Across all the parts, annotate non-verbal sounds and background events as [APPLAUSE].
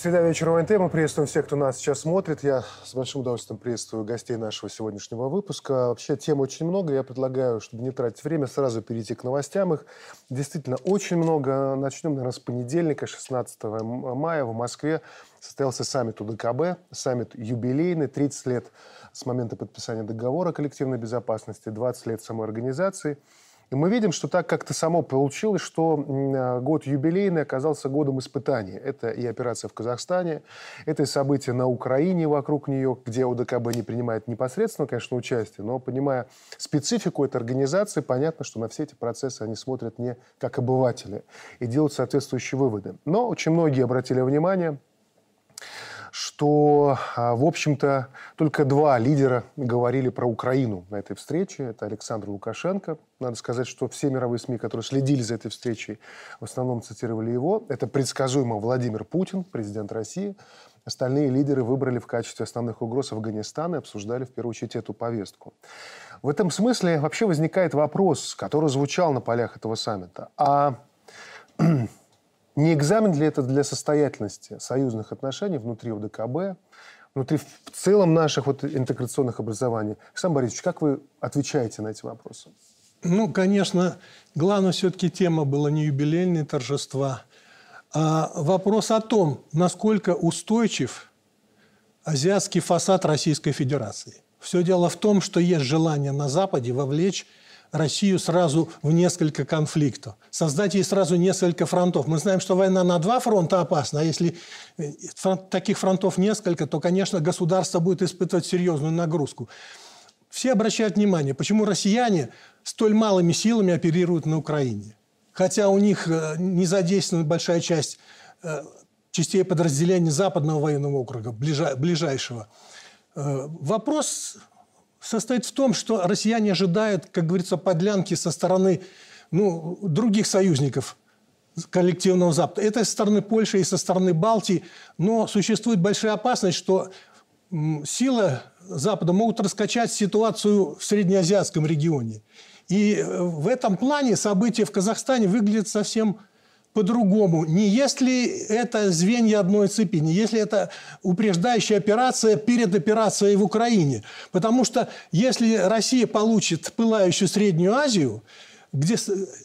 Среда вечера ОНТ. Мы приветствуем всех, кто нас сейчас смотрит. Я с большим удовольствием приветствую гостей нашего сегодняшнего выпуска. Вообще тем очень много. Я предлагаю, чтобы не тратить время, сразу перейти к новостям. Их действительно очень много. Начнем, наверное, с понедельника, 16 мая в Москве состоялся саммит УДКБ. Саммит юбилейный, 30 лет с момента подписания договора коллективной безопасности, 20 лет самой организации – и мы видим, что так как-то само получилось, что а, год юбилейный оказался годом испытаний. Это и операция в Казахстане, это и события на Украине вокруг нее, где ОДКБ не принимает непосредственно, конечно, участие, но понимая специфику этой организации, понятно, что на все эти процессы они смотрят не как обыватели и делают соответствующие выводы. Но очень многие обратили внимание, что, а, в общем-то, только два лидера говорили про Украину на этой встрече. Это Александр Лукашенко. Надо сказать, что все мировые СМИ, которые следили за этой встречей, в основном цитировали его. Это предсказуемо Владимир Путин, президент России. Остальные лидеры выбрали в качестве основных угроз Афганистан и обсуждали в первую очередь эту повестку. В этом смысле вообще возникает вопрос, который звучал на полях этого саммита. А [CLEARS THROAT] не экзамен ли это для состоятельности союзных отношений внутри УДКБ, внутри в целом наших вот интеграционных образований? Александр Борисович, как вы отвечаете на эти вопросы? Ну, конечно, главная все-таки тема была не юбилейные торжества, а вопрос о том, насколько устойчив азиатский фасад Российской Федерации. Все дело в том, что есть желание на Западе вовлечь Россию сразу в несколько конфликтов, создать ей сразу несколько фронтов. Мы знаем, что война на два фронта опасна, а если э, фронт, таких фронтов несколько, то, конечно, государство будет испытывать серьезную нагрузку. Все обращают внимание, почему россияне столь малыми силами оперируют на Украине. Хотя у них э, не задействована большая часть э, частей подразделений Западного военного округа, ближайшего. Вопрос состоит в том, что россияне ожидают, как говорится, подлянки со стороны ну, других союзников коллективного Запада. Это со стороны Польши и со стороны Балтии. Но существует большая опасность, что силы Запада могут раскачать ситуацию в среднеазиатском регионе. И э, в этом плане события в Казахстане выглядят совсем по-другому. Не если это звенья одной цепи, не если это упреждающая операция перед операцией в Украине. Потому что если Россия получит пылающую Среднюю Азию, где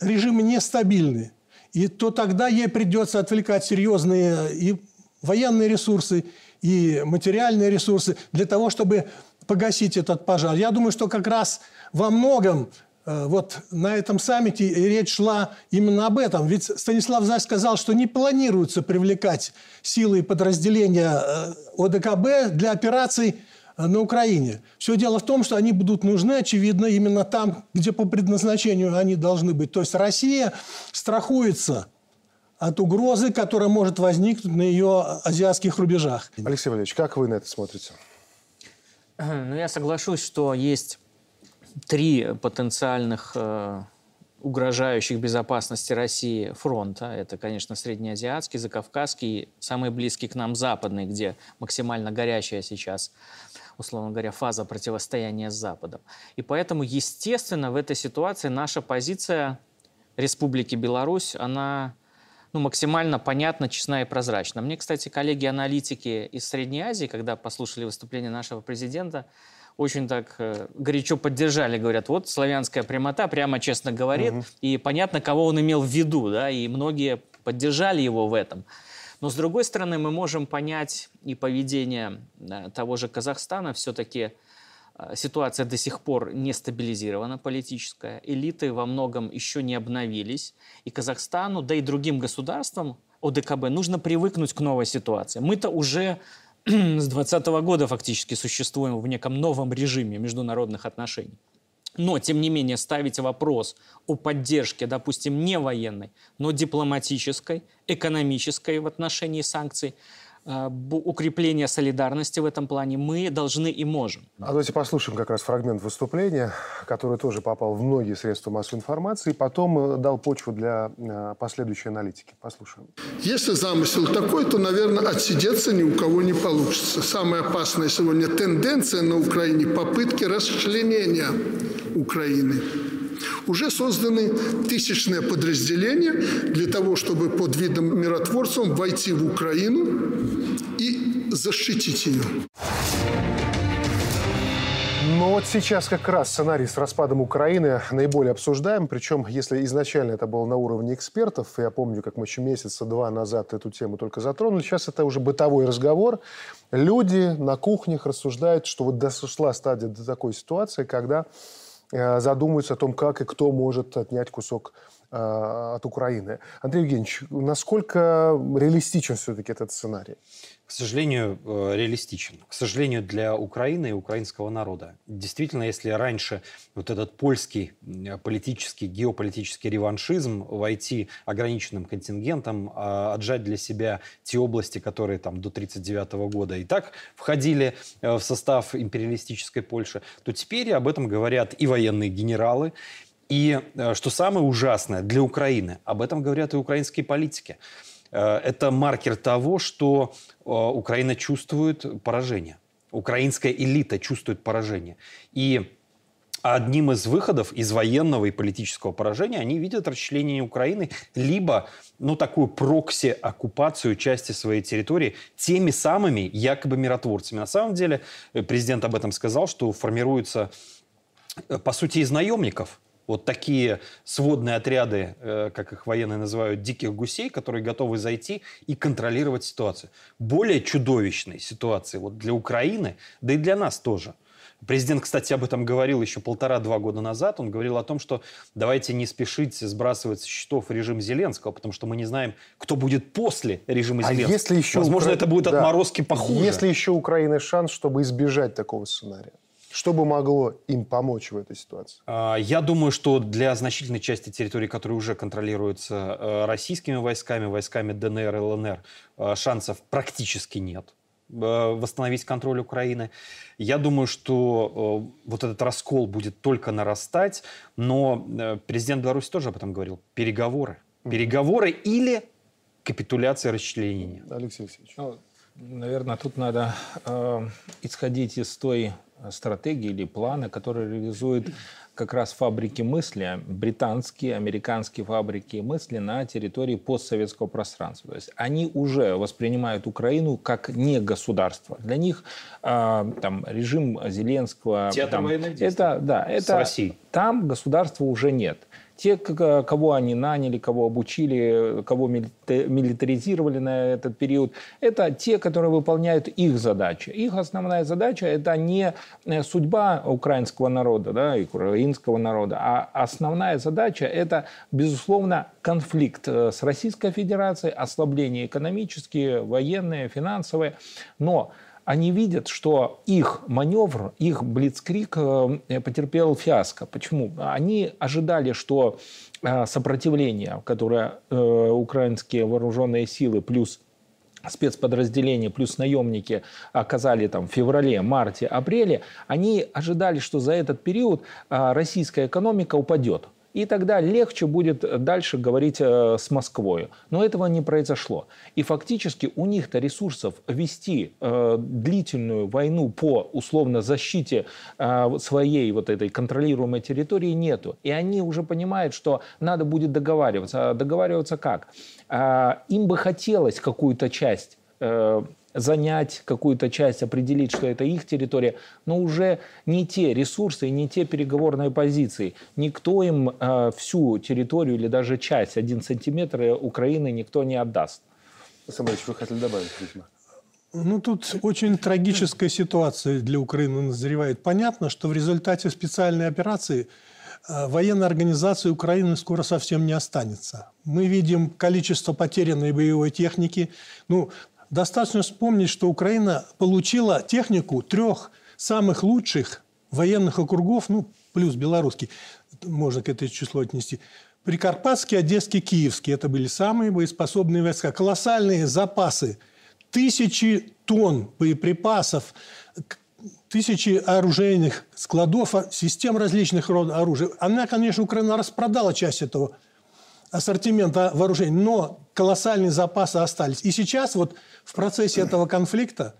режимы нестабильны, и то тогда ей придется отвлекать серьезные и военные ресурсы, и материальные ресурсы для того, чтобы погасить этот пожар. Я думаю, что как раз во многом вот на этом саммите речь шла именно об этом. Ведь Станислав Зась сказал, что не планируется привлекать силы и подразделения э, ОДКБ для операций э, на Украине. Все дело в том, что они будут нужны, очевидно, именно там, где по предназначению они должны быть. То есть Россия страхуется от угрозы, которая может возникнуть на ее азиатских рубежах. Алексей Валерьевич, как вы на это смотрите? Ну, я соглашусь, что есть три потенциальных э, угрожающих безопасности России фронта. Это, конечно, среднеазиатский, закавказский, самый близкий к нам западный, где максимально горячая сейчас, условно говоря, фаза противостояния с Западом. И поэтому, естественно, в этой ситуации наша позиция Республики Беларусь, она ну, максимально понятна, честна и прозрачна. Мне, кстати, коллеги-аналитики из Средней Азии, когда послушали выступление нашего президента, очень так э, горячо поддержали, говорят, вот славянская прямота прямо честно говорит, угу. и понятно, кого он имел в виду, да, и многие поддержали его в этом. Но с другой стороны, мы можем понять и поведение да, того же Казахстана, все-таки э, ситуация до сих пор не стабилизирована политическая, элиты во многом еще не обновились, и Казахстану, да и другим государствам ОДКБ нужно привыкнуть к новой ситуации. Мы-то уже [CLEARS THROAT] с 2020 года фактически существуем в неком новом режиме международных отношений. Но, тем не менее, ставить вопрос о поддержке, допустим, не военной, но дипломатической, экономической в отношении санкций – укрепления солидарности в этом плане мы должны и можем. А давайте послушаем как раз фрагмент выступления, который тоже попал в многие средства массовой информации, и потом э, дал почву для э, последующей аналитики. Послушаем. Если замысел такой, то, наверное, отсидеться ни у кого не получится. Самая опасная сегодня тенденция на Украине – попытки расчленения Украины. Уже созданы тысячные подразделения для того, чтобы под видом миротворцев войти в Украину защитить ее. Но вот сейчас как раз сценарий с распадом Украины наиболее обсуждаем. Причем, если изначально это было на уровне экспертов, я помню, как мы еще месяца два назад эту тему только затронули, сейчас это уже бытовой разговор. Люди на кухнях рассуждают, что вот дошла стадия до такой ситуации, когда э, задумываются о том, как и кто может отнять кусок от Украины. Андрей Евгеньевич, насколько реалистичен все-таки этот сценарий? к сожалению, э, реалистичен. К сожалению, для Украины и украинского народа. Действительно, если раньше вот этот польский политический, геополитический реваншизм войти ограниченным контингентом, а отжать для себя те области, которые там до 1939 года и так входили э, в состав империалистической Польши, то теперь об этом говорят и военные генералы, и, э, что самое ужасное для Украины, об этом говорят и украинские политики. Э, это маркер того, что э, Украина чувствует поражение. Украинская элита чувствует поражение. И одним из выходов из военного и политического поражения они видят расчленение Украины, либо ну, такую прокси-оккупацию части своей территории теми самыми якобы миротворцами. На самом деле президент об этом сказал, что формируется, по сути, из наемников – вот такие сводные отряды, э, как их военные называют, диких гусей, которые готовы зайти и контролировать ситуацию. Более чудовищной ситуации вот для Украины, да и для нас тоже. Президент, кстати, об этом говорил еще полтора-два года назад. Он говорил о том, что давайте не спешить сбрасывать со счетов режим Зеленского, потому что мы не знаем, кто будет после режима а Зеленского. Если еще Возможно, Укра... это будут да. отморозки похуже. Если еще у Украины шанс, чтобы избежать такого сценария? Что бы могло им помочь в этой ситуации? А, я думаю, что для значительной части территории, которые уже контролируются э, российскими войсками, войсками ДНР и ЛНР, э, шансов практически нет э, восстановить контроль Украины. Я думаю, что вот этот раскол будет только нарастать, но президент Беларуси тоже об этом говорил. Переговоры. Переговоры или капитуляция расчленения. Алексей Алексеевич. Ну, наверное, тут надо э, исходить из той стратегии или планы, которые реализуют как раз фабрики мысли, британские, американские фабрики мысли на территории постсоветского пространства. То есть они уже воспринимают Украину как не государство. Для них э, там режим Зеленского... Театр там, военных это, да, это, С Россией. Там государства уже нет. Те, кого они наняли, кого обучили, кого милитаризировали на этот период, это те, которые выполняют их задачи. Их основная задача – это не э, судьба украинского народа, да, украинского народа, а основная задача – это, безусловно, конфликт э, с Российской Федерацией, ослабление экономические, военные, финансовые. Но они видят, что их маневр, их блицкрик э, потерпел фиаско. Почему? Они ожидали, что э, сопротивление, которое э, украинские вооруженные силы плюс спецподразделения плюс наемники оказали там в феврале, марте, апреле, они ожидали, что за этот период российская экономика упадет и тогда легче будет дальше говорить э, с Москвой. Но этого не произошло. И фактически у них-то ресурсов вести э, длительную войну по условно защите э, своей вот этой контролируемой территории нету. И они уже понимают, что надо будет договариваться. А договариваться как? Им бы хотелось какую-то часть занять какую-то часть, определить, что это их территория, но уже не те ресурсы, не те переговорные позиции. Никто им э, всю территорию или даже часть, один сантиметр Украины никто не отдаст. Самович, вы хотели добавить, видимо? Ну, тут очень трагическая ситуация для Украины назревает. Понятно, что в результате специальной операции э, военной организации Украины скоро совсем не останется. Мы видим количество потерянной боевой техники. Ну, Достаточно вспомнить, что Украина получила технику трех самых лучших военных округов, ну, плюс белорусский, можно к этому числу отнести. Прикарпатский, Одесский, Киевский. Это были самые боеспособные войска. Колоссальные запасы. Тысячи тонн боеприпасов, тысячи оружейных складов, систем различных родов оружия. Она, конечно, Украина распродала часть этого ассортимента вооружений, но колоссальные запасы остались. И сейчас вот в процессе этого конфликта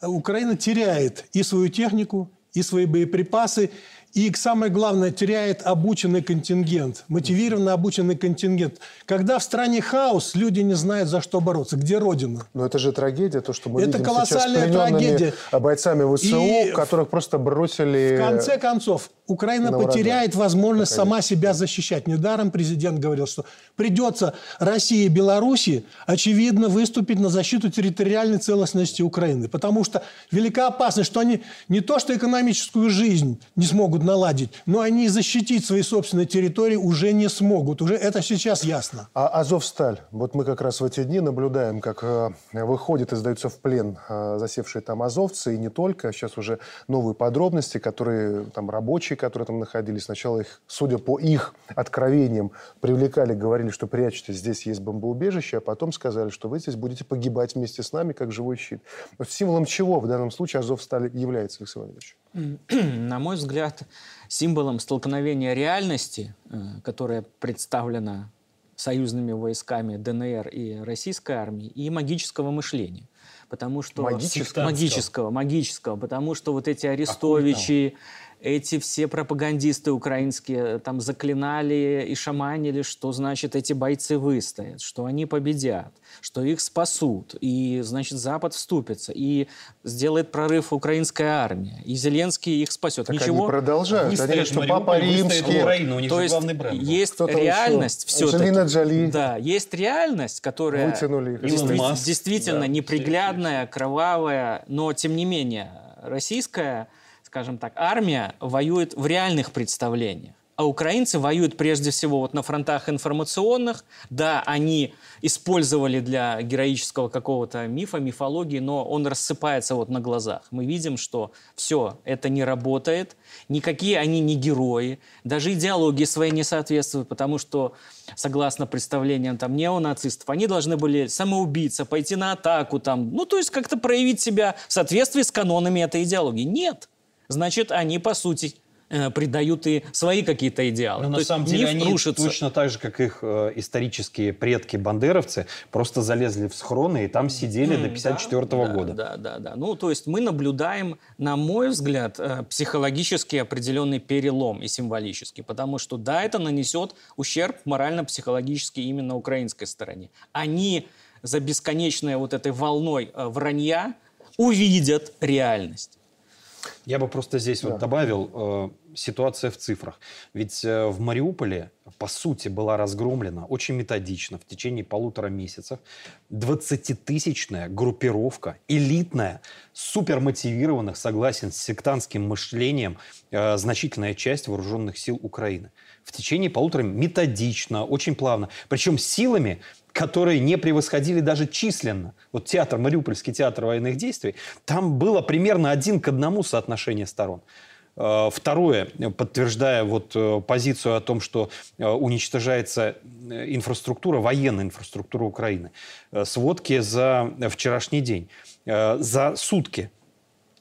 Украина теряет и свою технику, и свои боеприпасы, и самое главное, теряет обученный контингент, мотивированно обученный контингент. Когда в стране хаос, люди не знают, за что бороться, где родина. Но это же трагедия, то, что мы это видим колоссальная сейчас трагедия. бойцами ВСУ, И которых просто бросили... В конце концов, Украина потеряет возможность Конечно. сама себя защищать. Недаром президент говорил, что придется России и Беларуси, очевидно, выступить на защиту территориальной целостности Украины. Потому что велика опасность, что они не то что экономическую жизнь не смогут наладить, но они защитить свои собственные территории уже не смогут. Уже это сейчас ясно. А Азовсталь, вот мы как раз в эти дни наблюдаем, как э, выходят и сдаются в плен э, засевшие там азовцы, и не только. Сейчас уже новые подробности, которые там рабочие, которые там находились, сначала их, судя по их откровениям, привлекали, говорили, что прячьтесь, здесь есть бомбоубежище, а потом сказали, что вы здесь будете погибать вместе с нами, как живой щит. Символом чего в данном случае Азовсталь является, Алексей Владимирович? [CLEARS THROAT] на мой взгляд, символом столкновения реальности, э, которая представлена союзными войсками ДНР и российской армии, и магического мышления. Потому что... Магического? Магического, магического. Потому что вот эти арестовичи, эти все пропагандисты украинские там заклинали и шаманили, что, значит, эти бойцы выстоят, что они победят, что их спасут, и, значит, Запад вступится, и сделает прорыв украинская армия, и Зеленский их спасет. Так Ничего. они продолжают. Они Выстоят говорят, что Мариуполь, Папа Римский... Украину, у них То же есть главный бренд. есть Кто там реальность еще? все-таки. Анджелина Джоли. Да, есть реальность, которая Вытянули их. действи- Илон Маск. действительно Да, неприглядная, кровавая, но тем не менее российская, скажем так, армия воюет в реальных представлениях. А украинцы воюют прежде всего вот на фронтах информационных. Да, они использовали для героического какого-то мифа, мифологии, но он рассыпается вот на глазах. Мы видим, что все, это не работает, никакие они не герои, даже идеологии своей не соответствуют, потому что, согласно представлениям там неонацистов, они должны были самоубиться, пойти на атаку, там, ну, то есть как-то проявить себя в соответствии с канонами этой идеологии. Нет. Значит, они, по сути, э, придают и свои какие-то идеалы. Но То на самом деле они рушится. точно так же, как их э, исторические предки бандеровцы, просто залезли в схроны и там сидели до 54 да, года. Да, да, да. Ну, то есть мы наблюдаем, на мой взгляд, э, психологически определенный перелом и символический, потому что, да, это нанесет ущерб морально-психологически именно украинской стороне. Они за бесконечной вот этой волной э, вранья увидят реальность. Я бы просто здесь вот добавил э, ситуация в цифрах. Ведь э, в Мариуполе, по сути, была разгромлена очень методично в течение полутора месяцев 20-тысячная группировка, элитная, супермотивированных, согласен с сектантским мышлением, э, значительная часть вооруженных сил Украины. В течение полутора методично, очень плавно. Причем силами, которые не превосходили даже численно. Вот театр, Мариупольский театр военных действий, там было примерно один к одному соотношение сторон. Э, Второе, подтверждая вот э, позицию о том, что э, уничтожается инфраструктура, военная инфраструктура Украины. Сводки за вчерашний день. За сутки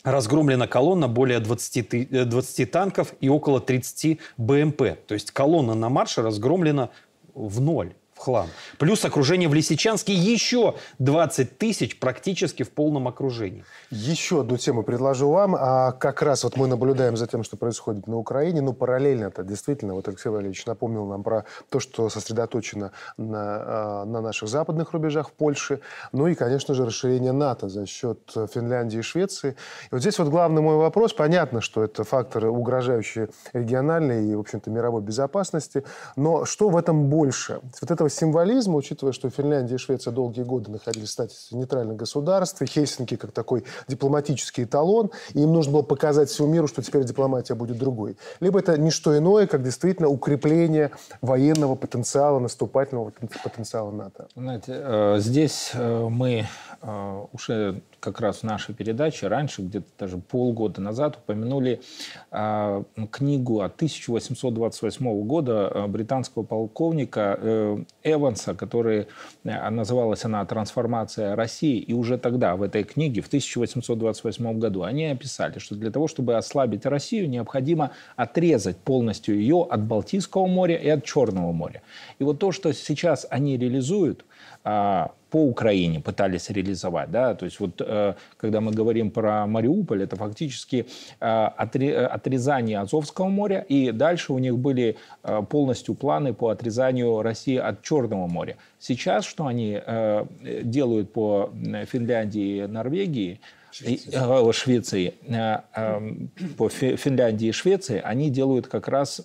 разгромлена колонна более 20, ты- э, 20 танков и около 30 БМП. То есть колонна на марше разгромлена в ноль, хлам. Плюс окружение в Лисичанске еще 20 тысяч практически в полном окружении. Еще одну тему предложу вам. А как раз вот мы наблюдаем за тем, что происходит на Украине. Ну, параллельно это действительно, вот Алексей Валерьевич напомнил нам про то, что сосредоточено на, а, на наших западных рубежах в Польше. Ну и, конечно же, расширение НАТО за счет Финляндии и Швеции. И вот здесь вот главный мой вопрос. Понятно, что это факторы, угрожающие региональной и, в общем-то, мировой безопасности. Но что в этом больше? Вот этого символизма, учитывая, что Финляндия и Швеция долгие годы находились в статусе нейтральных государств, и Хельсинки как такой дипломатический эталон, и им нужно было показать всему миру, что теперь дипломатия будет другой. Либо это не что иное, как действительно укрепление военного потенциала, наступательного потен- потенциала НАТО. Знаете, э, здесь э, мы э, уже как раз в нашей передаче раньше, где-то даже полгода назад, упомянули э, книгу от 1828 года э, британского полковника э, Эванса, которая э, называлась она «Трансформация России». И уже тогда, в этой книге, в 1828 году, они описали, что для того, чтобы ослабить Россию, необходимо отрезать полностью ее от Балтийского моря и от Черного моря. И вот то, что сейчас они реализуют, а, по Украине пытались реализовать. Да? То есть вот когда мы говорим про Мариуполь, это фактически отрезание Азовского моря, и дальше у них были полностью планы по отрезанию России от Черного моря. Сейчас что они делают по Финляндии и Норвегии – Швеции, Швеции по Финляндии и Швеции, они делают как раз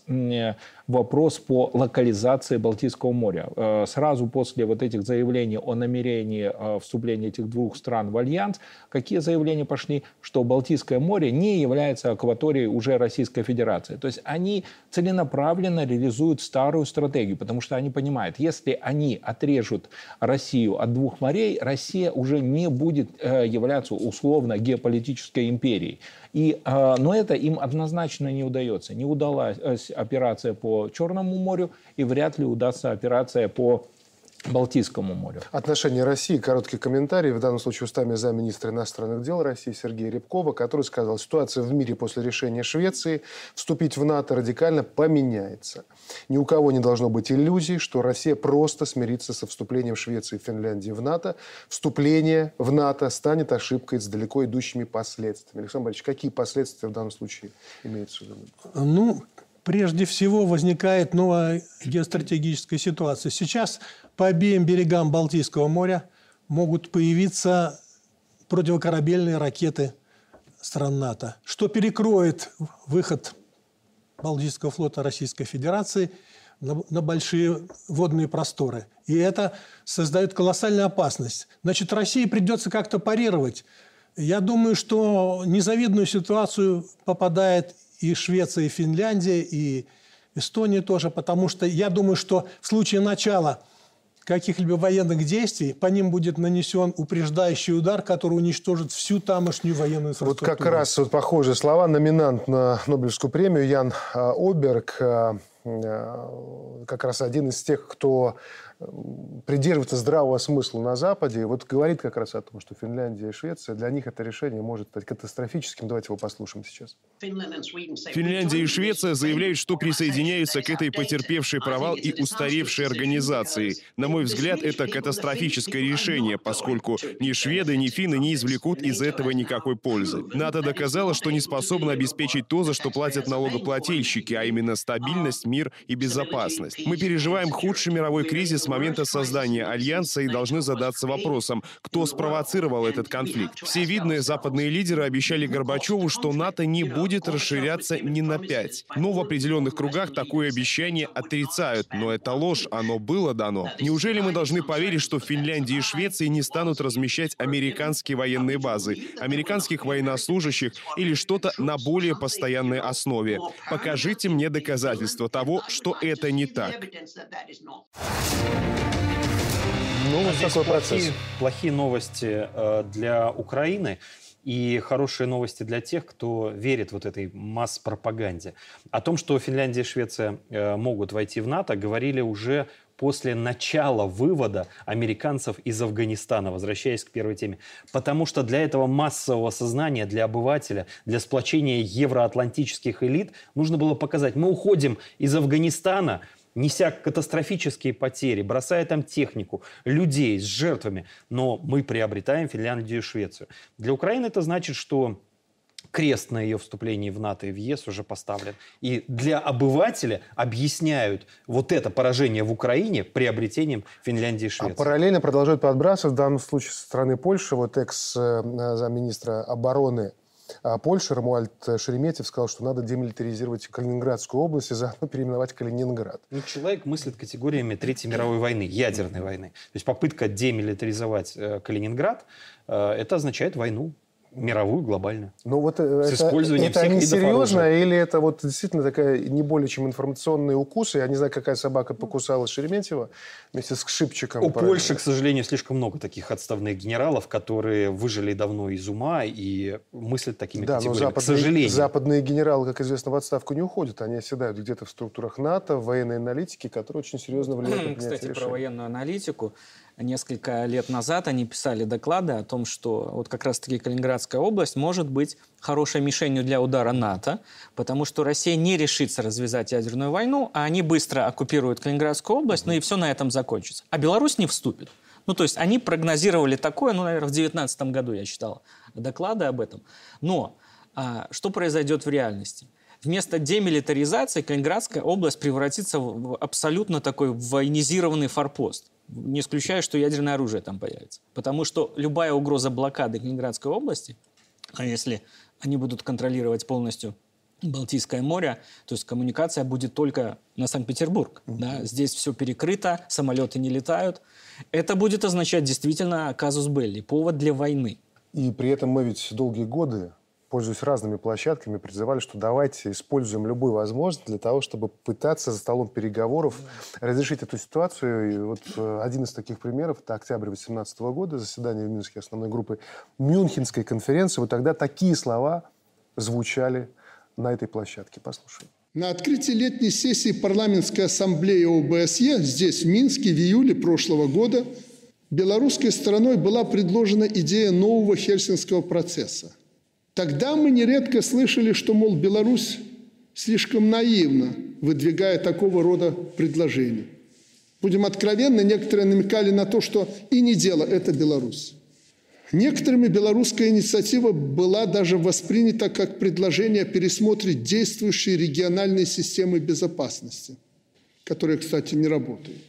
вопрос по локализации Балтийского моря. Э, сразу после вот этих заявлений о намерении э, вступления этих двух стран в альянс, какие заявления пошли, что Балтийское море не является акваторией уже Российской Федерации. То есть они целенаправленно реализуют старую стратегию, потому что они понимают, если они отрежут Россию от двух морей, Россия уже не будет э, являться условно геополитической империей. И, а, но это им однозначно не удается. Не удалась операция по Черному морю и вряд ли удастся операция по Балтийскому морю. Отношение России. Короткий комментарий. В данном случае устами замминистра иностранных дел России Сергея Рябкова, который сказал, ситуация в мире после решения Швеции вступить в НАТО радикально поменяется. Ни у кого не должно быть иллюзий, что Россия просто смирится со вступлением Швеции и Финляндии в НАТО. Вступление в НАТО станет ошибкой с далеко идущими последствиями. Александр Борисович, какие последствия в данном случае имеются в виду? Ну, прежде всего возникает новая геостратегическая ситуация. Сейчас по обеим берегам Балтийского моря могут появиться противокорабельные ракеты стран НАТО, что перекроет выход Балтийского флота Российской Федерации на, на большие водные просторы. И это создает колоссальную опасность. Значит, России придется как-то парировать. Я думаю, что незавидную ситуацию попадает и Швеция, и Финляндия, и Эстония тоже, потому что я думаю, что в случае начала каких-либо военных действий по ним будет нанесен упреждающий удар, который уничтожит всю тамошнюю военную инфраструктуру. Вот как раз вот похожие слова номинант на Нобелевскую премию Ян а, Оберг, а, а, как раз один из тех, кто придерживаться здравого смысла на Западе, вот говорит как раз о том, что Финляндия и Швеция, для них это решение может стать катастрофическим. Давайте его послушаем сейчас. Финляндия и Швеция заявляют, что присоединяются к этой потерпевшей провал и устаревшей организации. На мой взгляд, это катастрофическое решение, поскольку ни шведы, ни финны не извлекут из этого никакой пользы. НАТО доказало, что не способно обеспечить то, за что платят налогоплательщики, а именно стабильность, мир и безопасность. Мы переживаем худший мировой кризис с момента создания Альянса и должны задаться вопросом, кто спровоцировал этот конфликт. Все видные западные лидеры обещали Горбачеву, что НАТО не будет расширяться ни на пять. Но в определенных кругах такое обещание отрицают. Но это ложь, оно было дано. Неужели мы должны поверить, что в Финляндии и Швеции не станут размещать американские военные базы, американских военнослужащих или что-то на более постоянной основе? Покажите мне доказательства того, что это не так. Ну, вот такой процесс. Плохие, плохие новости э, для Украины и хорошие новости для тех, кто верит вот этой масс-пропаганде. О том, что Финляндия и Швеция э, могут войти в НАТО, говорили уже после начала вывода американцев из Афганистана, возвращаясь к первой теме. Потому что для этого массового сознания, для обывателя, для сплочения евроатлантических элит нужно было показать, мы уходим из Афганистана, неся катастрофические потери, бросая там технику, людей с жертвами, но мы приобретаем Финляндию и Швецию. Для Украины это значит, что крест на ее вступлении в НАТО и в ЕС уже поставлен. И для обывателя объясняют вот это поражение в Украине приобретением Финляндии и а Швеции. А параллельно продолжают подбрасывать, в данном случае со стороны Польши, вот экс-замминистра э, обороны а Польша, Рамуальд Шереметьев, сказал, что надо демилитаризировать Калининградскую область и заодно переименовать Калининград. Ну, человек мыслит категориями Третьей мировой войны, ядерной войны. То есть попытка демилитаризовать э, Калининград, э, это означает войну мировую, глобальную. Ну вот э, с это, использованием это всех не серьезно оружия. или это вот действительно такая не более чем информационный укус? Я не знаю, какая собака покусала Шереметьева вместе с Шипчиком. У Польши, к сожалению, слишком много таких отставных генералов, которые выжили давно из ума и мыслят такими да, категориями, но западные, к сожалению. западные генералы, как известно, в отставку не уходят. Они оседают где-то в структурах НАТО, в военной аналитике, которые очень серьезно влияют на Кстати, решений. про военную аналитику несколько лет назад они писали доклады о том, что вот как раз-таки Калининградская область может быть хорошей мишенью для удара НАТО, потому что Россия не решится развязать ядерную войну, а они быстро оккупируют Калининградскую область, ну и все на этом закончится. А Беларусь не вступит. Ну, то есть они прогнозировали такое, ну, наверное, в 2019 году я читал доклады об этом. Но а, что произойдет в реальности? Вместо демилитаризации Калининградская область превратится в абсолютно такой военизированный форпост. Не исключаю, что ядерное оружие там появится. Потому что любая угроза блокады Калининградской области, а если они будут контролировать полностью Балтийское море, то есть коммуникация будет только на Санкт-Петербург. Mm-hmm. Да? Здесь все перекрыто, самолеты не летают. Это будет означать действительно казус белли, повод для войны. И при этом мы ведь долгие годы, пользуясь разными площадками, призывали, что давайте используем любую возможность для того, чтобы пытаться за столом переговоров разрешить эту ситуацию. И вот э, один из таких примеров – это октябрь 2018 года, заседание в Минске основной группы Мюнхенской конференции. Вот тогда такие слова звучали на этой площадке. Послушаем. На открытии летней сессии парламентской ассамблеи ОБСЕ здесь, в Минске, в июле прошлого года белорусской стороной была предложена идея нового хельсинского процесса. Тогда мы нередко слышали, что, мол, Беларусь слишком наивно выдвигая такого рода предложения. Будем откровенны, некоторые намекали на то, что и не дело – это Беларусь. Некоторыми белорусская инициатива была даже воспринята как предложение пересмотреть действующие региональные системы безопасности, которые, кстати, не работают.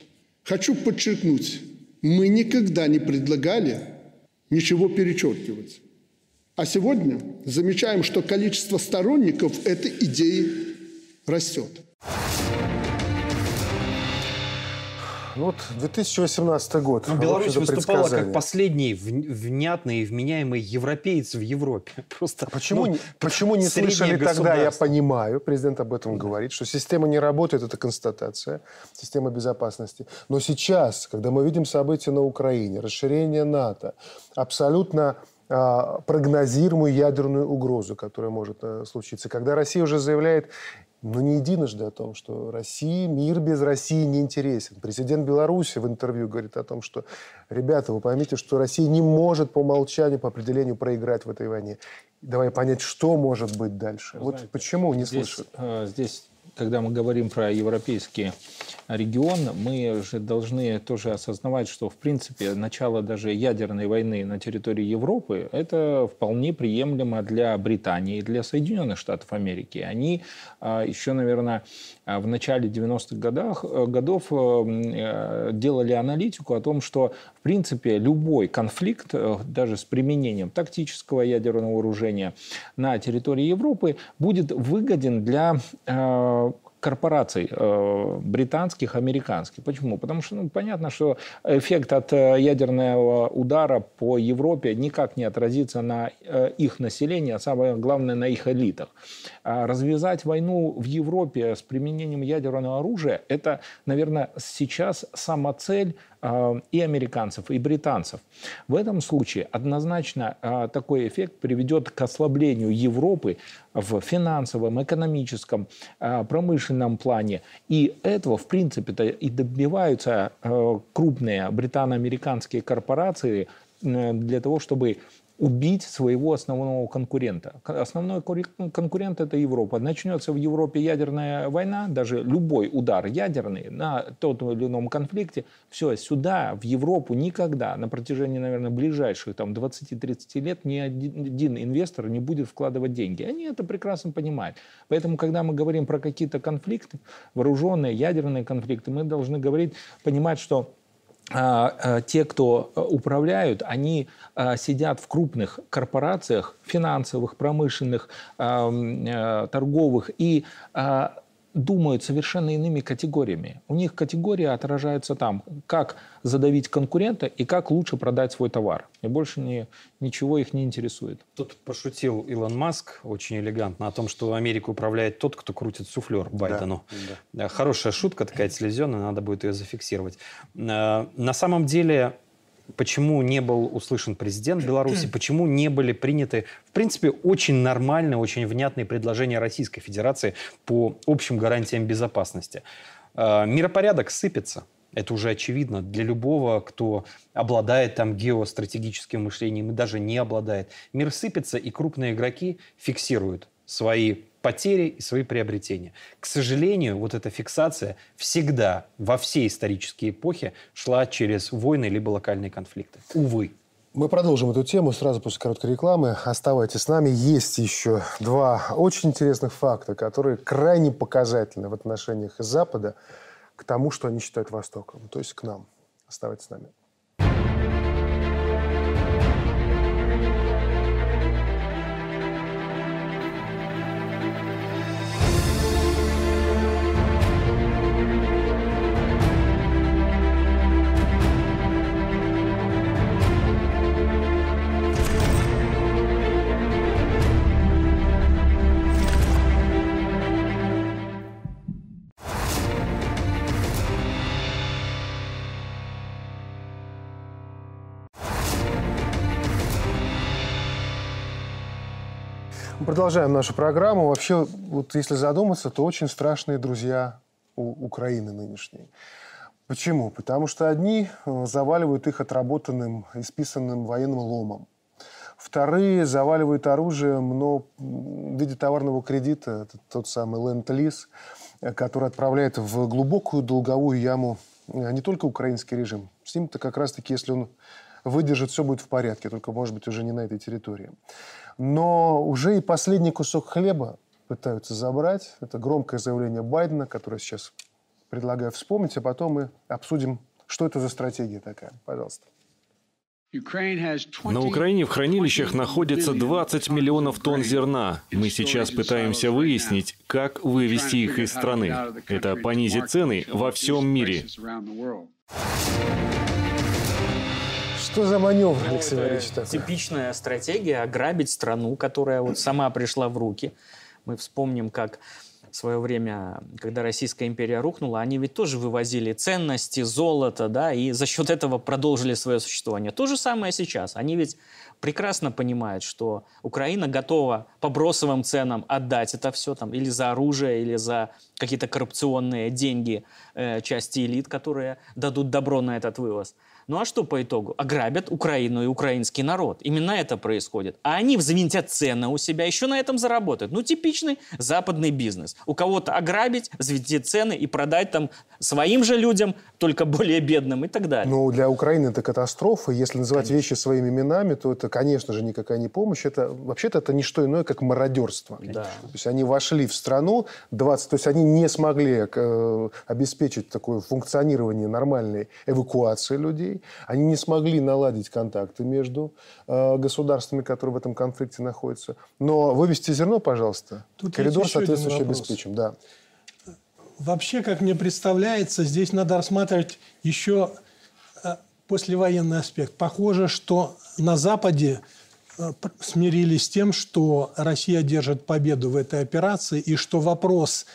Хочу подчеркнуть, мы никогда не предлагали ничего перечеркивать. А сегодня замечаем, что количество сторонников этой идеи растет. Ну вот 2018 год. Но ну, Беларусь выступала как последний внятный и вменяемый европеец в Европе. [LAUGHS] Просто, а почему, ну, почему не слышали тогда, я понимаю, президент об этом говорит, что система не работает, это констатация, система безопасности. Но сейчас, когда мы видим события на Украине, расширение НАТО, абсолютно прогнозируемую ядерную угрозу, которая может а, случиться. Когда Россия уже заявляет, но не единожды о том, что России, мир без России не интересен. Президент Беларуси в интервью говорит о том, что, ребята, вы поймите, что Россия не может по умолчанию, по определению проиграть в этой войне. Давай понять, что может быть дальше. Вы вот знаете, почему не здесь, слышат? Э, здесь когда мы говорим про европейский регион, мы же должны тоже осознавать, что, в принципе, начало даже ядерной войны на территории Европы – это вполне приемлемо для Британии и для Соединенных Штатов Америки. Они а, еще, наверное, в начале 90-х годах, э, годов э, э, делали аналитику о том, что, в принципе, любой конфликт, даже с применением тактического ядерного вооружения на территории Европы, будет выгоден для корпораций э, британских, американских. Почему? Потому что ну, понятно, что эффект от э, ядерного удара по Европе никак не отразится на э, их населении, а самое главное на их элитах. А развязать войну в Европе с применением ядерного оружия – это, наверное, сейчас сама цель и американцев, и британцев. В этом случае однозначно а, такой эффект приведет к ослаблению Европы в финансовом, экономическом, а, промышленном плане. И этого, в принципе-то, и добиваются крупные британо-американские корпорации для того, чтобы убить своего основного конкурента. Основной конкурент – это Европа. Начнется в Европе ядерная война, даже любой удар ядерный на тот или ином конфликте, все, сюда, в Европу никогда на протяжении, наверное, ближайших там, 20-30 лет ни один инвестор не будет вкладывать деньги. Они это прекрасно понимают. Поэтому, когда мы говорим про какие-то конфликты, вооруженные, ядерные конфликты, мы должны говорить, понимать, что те, кто э, управляют, они а, сидят в крупных корпорациях, финансовых, промышленных, э, торговых, и думают совершенно иными категориями. У них категория отражается там, как задавить конкурента и как лучше продать свой товар. И больше не, ничего их не интересует. Тут пошутил Илон Маск очень элегантно о том, что Америку управляет тот, кто крутит суфлер Байдену. Да, да. Хорошая шутка такая телевизионная, надо будет ее зафиксировать. Э, на самом деле почему не был услышан президент Беларуси, [CLEARS THROAT] почему не были приняты, в принципе, очень нормальные, очень внятные предложения Российской Федерации по общим гарантиям безопасности. Э, миропорядок сыпется. Это уже очевидно для любого, кто обладает там геостратегическим мышлением и даже не обладает. Мир сыпется, и крупные игроки фиксируют свои потери и свои приобретения. К сожалению, вот эта фиксация всегда во все исторические эпохи шла через войны либо локальные конфликты. Увы. Мы продолжим эту тему сразу после короткой рекламы. Оставайтесь с нами. Есть еще два очень интересных факта, которые крайне показательны в отношениях Запада к тому, что они считают Востоком, то есть к нам. Оставайтесь с нами. Продолжаем нашу программу. Вообще, вот если задуматься, то очень страшные друзья у Украины нынешней. Почему? Потому что одни э, заваливают их отработанным, исписанным военным ломом. Вторые заваливают оружием, но в виде товарного кредита, это тот самый ленд-лиз, э, который отправляет в глубокую долговую яму э, не только украинский режим. С ним-то как раз-таки, если он выдержит, все будет в порядке, только, может быть, уже не на этой территории. Но уже и последний кусок хлеба пытаются забрать. Это громкое заявление Байдена, которое сейчас предлагаю вспомнить, а потом мы обсудим, что это за стратегия такая. Пожалуйста. На Украине в хранилищах находится 20 миллионов тонн зерна. Мы сейчас пытаемся выяснить, как вывести их из страны. Это понизит цены во всем мире. Что за маневр, Алексей Валерьевич? Такой? Типичная стратегия ограбить страну, которая вот сама пришла в руки. Мы вспомним, как в свое время, когда Российская империя рухнула, они ведь тоже вывозили ценности, золото, да, и за счет этого продолжили свое существование. То же самое сейчас. Они ведь прекрасно понимают, что Украина готова по бросовым ценам отдать это все там или за оружие, или за какие-то коррупционные деньги э, части элит, которые дадут добро на этот вывоз. Ну а что по итогу? Ограбят Украину и украинский народ. Именно это происходит. А они взвинтят цены у себя, еще на этом заработают. Ну, типичный западный бизнес. У кого-то ограбить, взвинтить цены и продать там своим же людям, только более бедным и так далее. Ну, для Украины это катастрофа. Если называть конечно. вещи своими именами, то это, конечно же, никакая не помощь. Это, вообще-то это не что иное, как мародерство. Да. То есть они вошли в страну, 20, то есть они не смогли э, обеспечить такое функционирование нормальной эвакуации людей они не смогли наладить контакты между э, государствами, которые в этом конфликте находятся. Но вывести зерно, пожалуйста. Тут Коридор соответствующий обеспечим. Да. Вообще, как мне представляется, здесь надо рассматривать еще э, послевоенный аспект. Похоже, что на Западе э, смирились с тем, что Россия держит победу в этой операции и что вопрос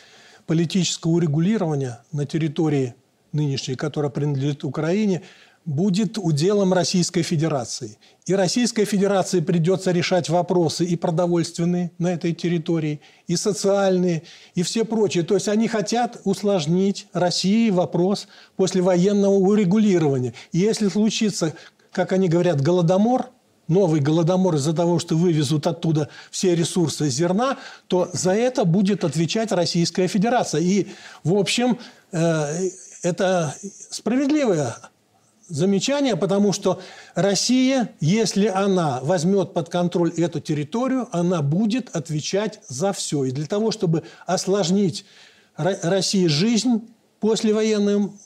политического урегулирования на территории нынешней, которая принадлежит Украине, будет уделом Российской Федерации. И Российской Федерации придется решать вопросы и продовольственные на этой территории, и социальные, и все прочие. То есть они хотят усложнить России вопрос послевоенного урегулирования. И если случится, как они говорят, голодомор, новый голодомор из-за того, что вывезут оттуда все ресурсы зерна, то за это будет отвечать Российская Федерация. И, в общем, э, это справедливая замечание, потому что Россия, если она возьмет под контроль эту территорию, она будет отвечать за все. И для того, чтобы осложнить России жизнь послевоенным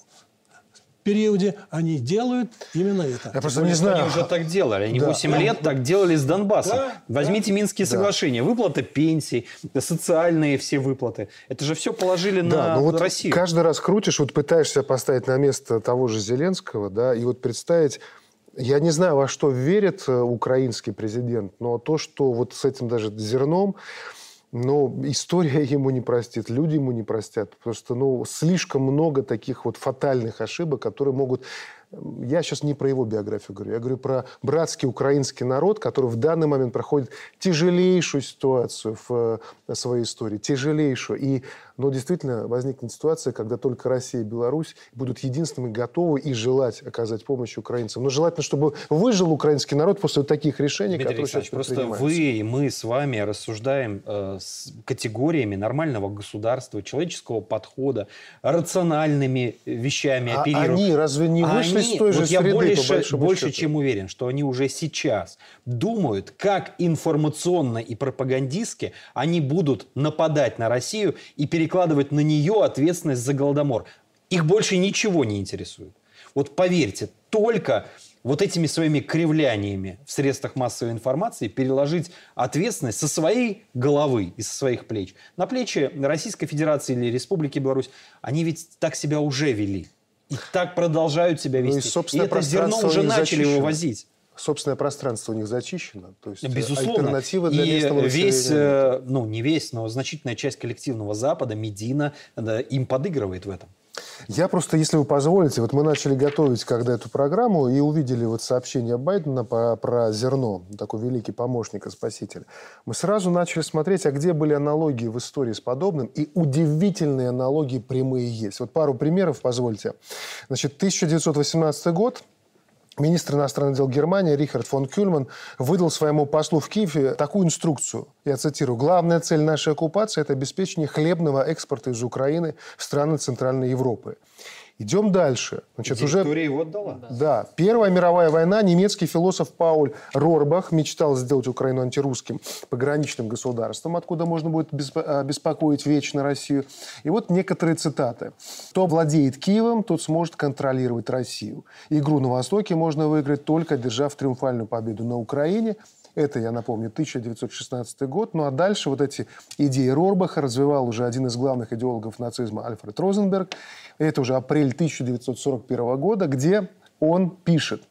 периоде они делают именно это. Я просто не знаю. Они уже так делали. Они да. 8 да. лет так делали с Донбассом. Да. Возьмите да. Минские да. соглашения. Выплаты пенсий, социальные все выплаты. Это же все положили да, на ну вот Россию. Каждый раз крутишь, вот пытаешься поставить на место того же Зеленского, да, и вот представить, я не знаю, во что верит э, украинский президент, но то, что вот с этим даже зерном, но история [LAUGHS] ему не простит, люди ему не простят. Потому что ну, слишком много таких вот фатальных ошибок, которые могут я сейчас не про его биографию говорю, я говорю про братский украинский народ, который в данный момент проходит тяжелейшую ситуацию в э, своей истории, тяжелейшую. И но действительно возникнет ситуация, когда только Россия и Беларусь будут единственными готовы и желать оказать помощь украинцам. Но желательно, чтобы выжил украинский народ после таких решений, Дмитрий которые сейчас просто вы и мы с вами рассуждаем э, с категориями нормального государства, человеческого подхода, рациональными вещами а оперируем. они разве не А вышли они, с той же вот я среды, больше, больше счету? чем уверен, что они уже сейчас думают, как информационно и пропагандистски они будут нападать на Россию и перекладывать на нее ответственность за Голодомор. Их больше ничего не интересует. Вот поверьте, только вот этими своими кривляниями в средствах массовой информации переложить ответственность со своей головы и со своих плеч на плечи Российской Федерации или Республики Беларусь, они ведь так себя уже вели. И так продолжают себя Ну и вести. и это зерно уже начали зачищено. вывозить. Собственное пространство у них зачищено. То есть э, Безусловно. альтернатива для и местного весь, населения. э, ну не весь, но значительная часть коллективного Запада, Медина, да, им подыгрывает в этом. Я просто, если вы позволите, вот мы начали готовить когда эту программу и увидели вот сообщение Байдена по- про зерно, такой великий помощник и спаситель. Мы сразу начали смотреть, а где были аналогии в истории с подобным, и удивительные аналогии прямые есть. Вот пару примеров, позвольте. Значит, 1918 год, Министр иностранных дел Германии Рихард фон Кюльман выдал своему послу в Киеве такую инструкцию. Я цитирую. «Главная цель нашей оккупации – это обеспечение хлебного экспорта из Украины в страны Центральной Европы». Идем дальше. Значит, уже... его отдала. Да. Первая мировая война. Немецкий философ Пауль Рорбах мечтал сделать Украину антирусским пограничным государством, откуда можно будет а, беспокоить вечно Россию. И вот некоторые цитаты. «Кто владеет Киевом, тот сможет контролировать Россию. Игру на Востоке можно выиграть только одержав триумфальную победу на Украине. Это, я напомню, 1916 год. Ну а дальше вот эти идеи Рорбаха развивал уже один из главных идеологов нацизма Альфред Розенберг. Это уже апрель 1941 года, где он пишет.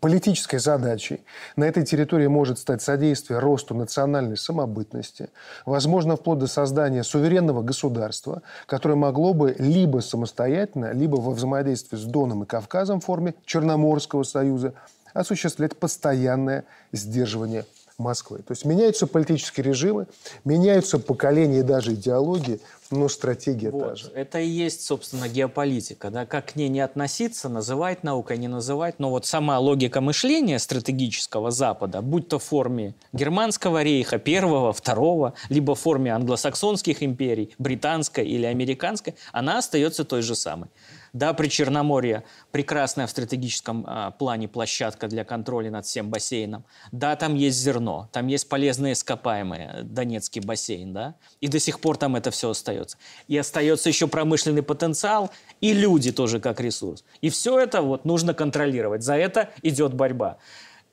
Политической задачей на этой территории может стать содействие росту национальной самобытности, возможно, вплоть до создания суверенного государства, которое могло бы либо самостоятельно, либо во взаимодействии с Доном и Кавказом в форме Черноморского союза осуществлять постоянное сдерживание Москвы. То есть меняются политические режимы, меняются поколения и даже идеологии, но стратегия та Вот. же. Это и есть, собственно, геополитика. Да? Как к ней не относиться, называть наукой, не называть. Но вот сама логика мышления стратегического Запада, будь то в форме германского рейха, первого, второго, либо в форме англосаксонских империй, британской или американской, она остается той же самой. Да, при Черноморье прекрасная в стратегическом а, плане площадка для контроля над всем бассейном. Да, там есть зерно, там есть полезные ископаемые, Донецкий бассейн, да, и до сих пор там это все остается. И остается еще промышленный потенциал, и люди тоже как ресурс. И все это вот нужно контролировать. За это идет борьба.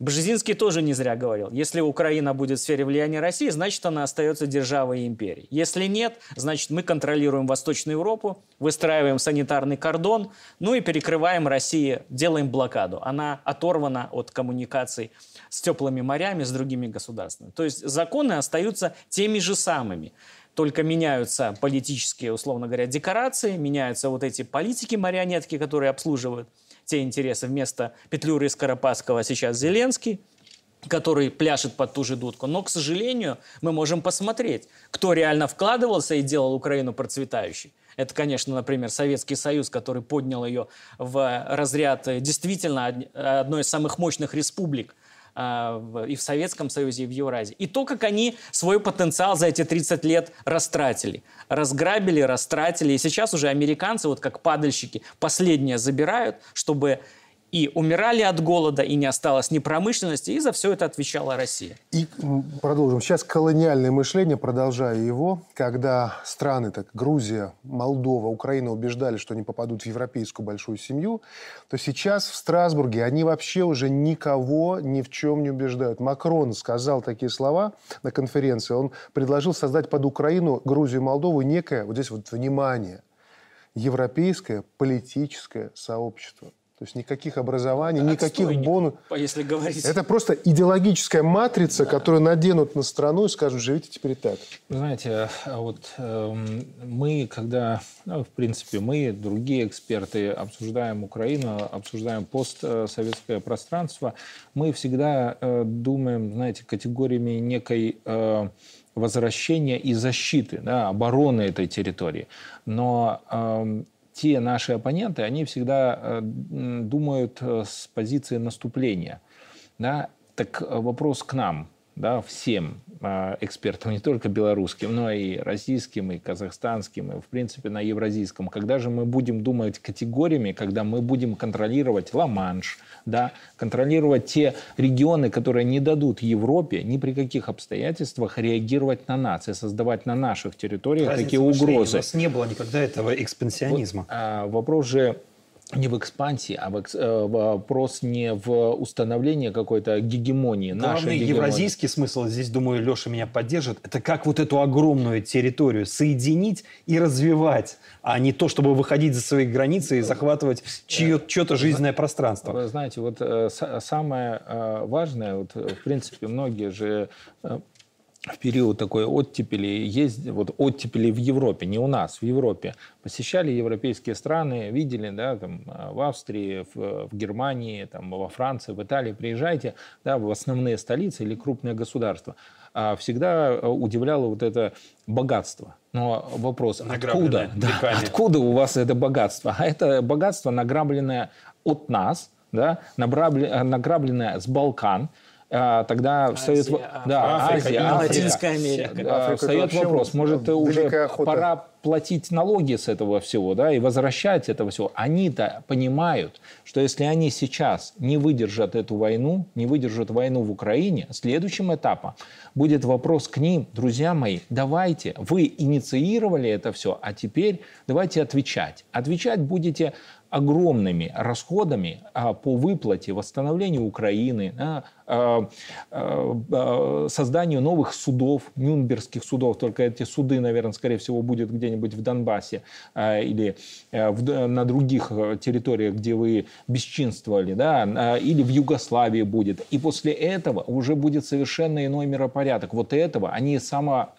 Бжезинский тоже не зря говорил, если Украина будет в сфере влияния России, значит, она остается державой и империей. Если нет, значит, мы контролируем Восточную Европу, выстраиваем санитарный кордон, ну и перекрываем России, делаем блокаду. Она оторвана от коммуникаций с теплыми морями, с другими государствами. То есть законы остаются теми же самыми. Только меняются политические, условно говоря, декорации, меняются вот эти политики-марионетки, которые обслуживают те интересы. Вместо Петлюры и Скоропадского сейчас Зеленский, который пляшет под ту же дудку. Но, к сожалению, мы можем посмотреть, кто реально вкладывался и делал Украину процветающей. Это, конечно, например, Советский Союз, который поднял ее в разряд э, действительно од- одной из самых мощных республик и в Советском Союзе, и в Евразии. И то, как они свой потенциал за эти 30 лет растратили. Разграбили, растратили. И сейчас уже американцы, вот как падальщики, последнее забирают, чтобы и умирали от голода, и не осталось ни промышленности, и за все это отвечала Россия. И продолжим. Сейчас колониальное мышление, продолжаю его, когда страны, так Грузия, Молдова, Украина убеждали, что они попадут в европейскую большую семью, то сейчас в Страсбурге они вообще уже никого ни в чем не убеждают. Макрон сказал такие слова на конференции. Он предложил создать под Украину, Грузию Молдову некое, вот здесь вот внимание, европейское политическое сообщество. То есть никаких образований, никаких бонусов. Если говорить. Это просто идеологическая матрица, да. которую наденут на страну и скажут, живите теперь так. Знаете, а вот э, мы, когда, ну, в принципе, мы, другие эксперты, обсуждаем Украину, обсуждаем постсоветское пространство, мы всегда э, думаем, знаете, категориями некой... Э, возвращения и защиты, да, обороны этой территории. Но э, те наши оппоненты, они всегда э, думают э, с позиции наступления. Да? Так э, вопрос к нам, да, всем экспертам, не только белорусским, но и российским, и казахстанским, и, в принципе, на евразийском. Когда же мы будем думать категориями, когда мы будем контролировать Ла-Манш, да, контролировать те регионы, которые не дадут Европе ни при каких обстоятельствах реагировать на нас и создавать на наших территориях Разница такие угрозы. У нас не было никогда этого экспансионизма. Вот, а, вопрос же не в экспансии, а в, э, вопрос не в установлении какой-то гегемонии. Главный гегемонии. евразийский смысл, здесь, думаю, Леша меня поддержит, это как вот эту огромную территорию соединить и развивать, а не то, чтобы выходить за свои границы и захватывать чье-то жизненное пространство. Вы знаете, вот э, самое э, важное, вот, в принципе, многие же в период такой оттепели есть вот оттепели в Европе, не у нас, в Европе. Посещали европейские страны, видели, да, там, в Австрии, в, в Германии, там, во Франции, в Италии, приезжайте, да, в основные столицы или крупные государства. А всегда удивляло вот это богатство. Но вопрос, откуда, да, откуда у вас это богатство? А это богатство награбленное от нас, да, награбленное с Балкан, а, тогда Азия, встает, Африка, да, Африка, Азия, Африка, Латинская Америка. Африка встает вопрос, может уже пора платить налоги с этого всего, да, и возвращать этого всего. Они-то понимают, что если они сейчас не выдержат эту войну, не выдержат войну в Украине, следующим этапом будет вопрос к ним, друзья мои, давайте, вы инициировали это все, а теперь давайте отвечать. Отвечать будете огромными расходами а, по выплате, восстановлению Украины, а, а, созданию новых судов, нюнбергских судов. Только эти суды, наверное, скорее всего, будет где-нибудь в Донбассе или на других территориях, где вы бесчинствовали, да, или в Югославии будет. И после этого уже будет совершенно иной миропорядок. Вот этого они само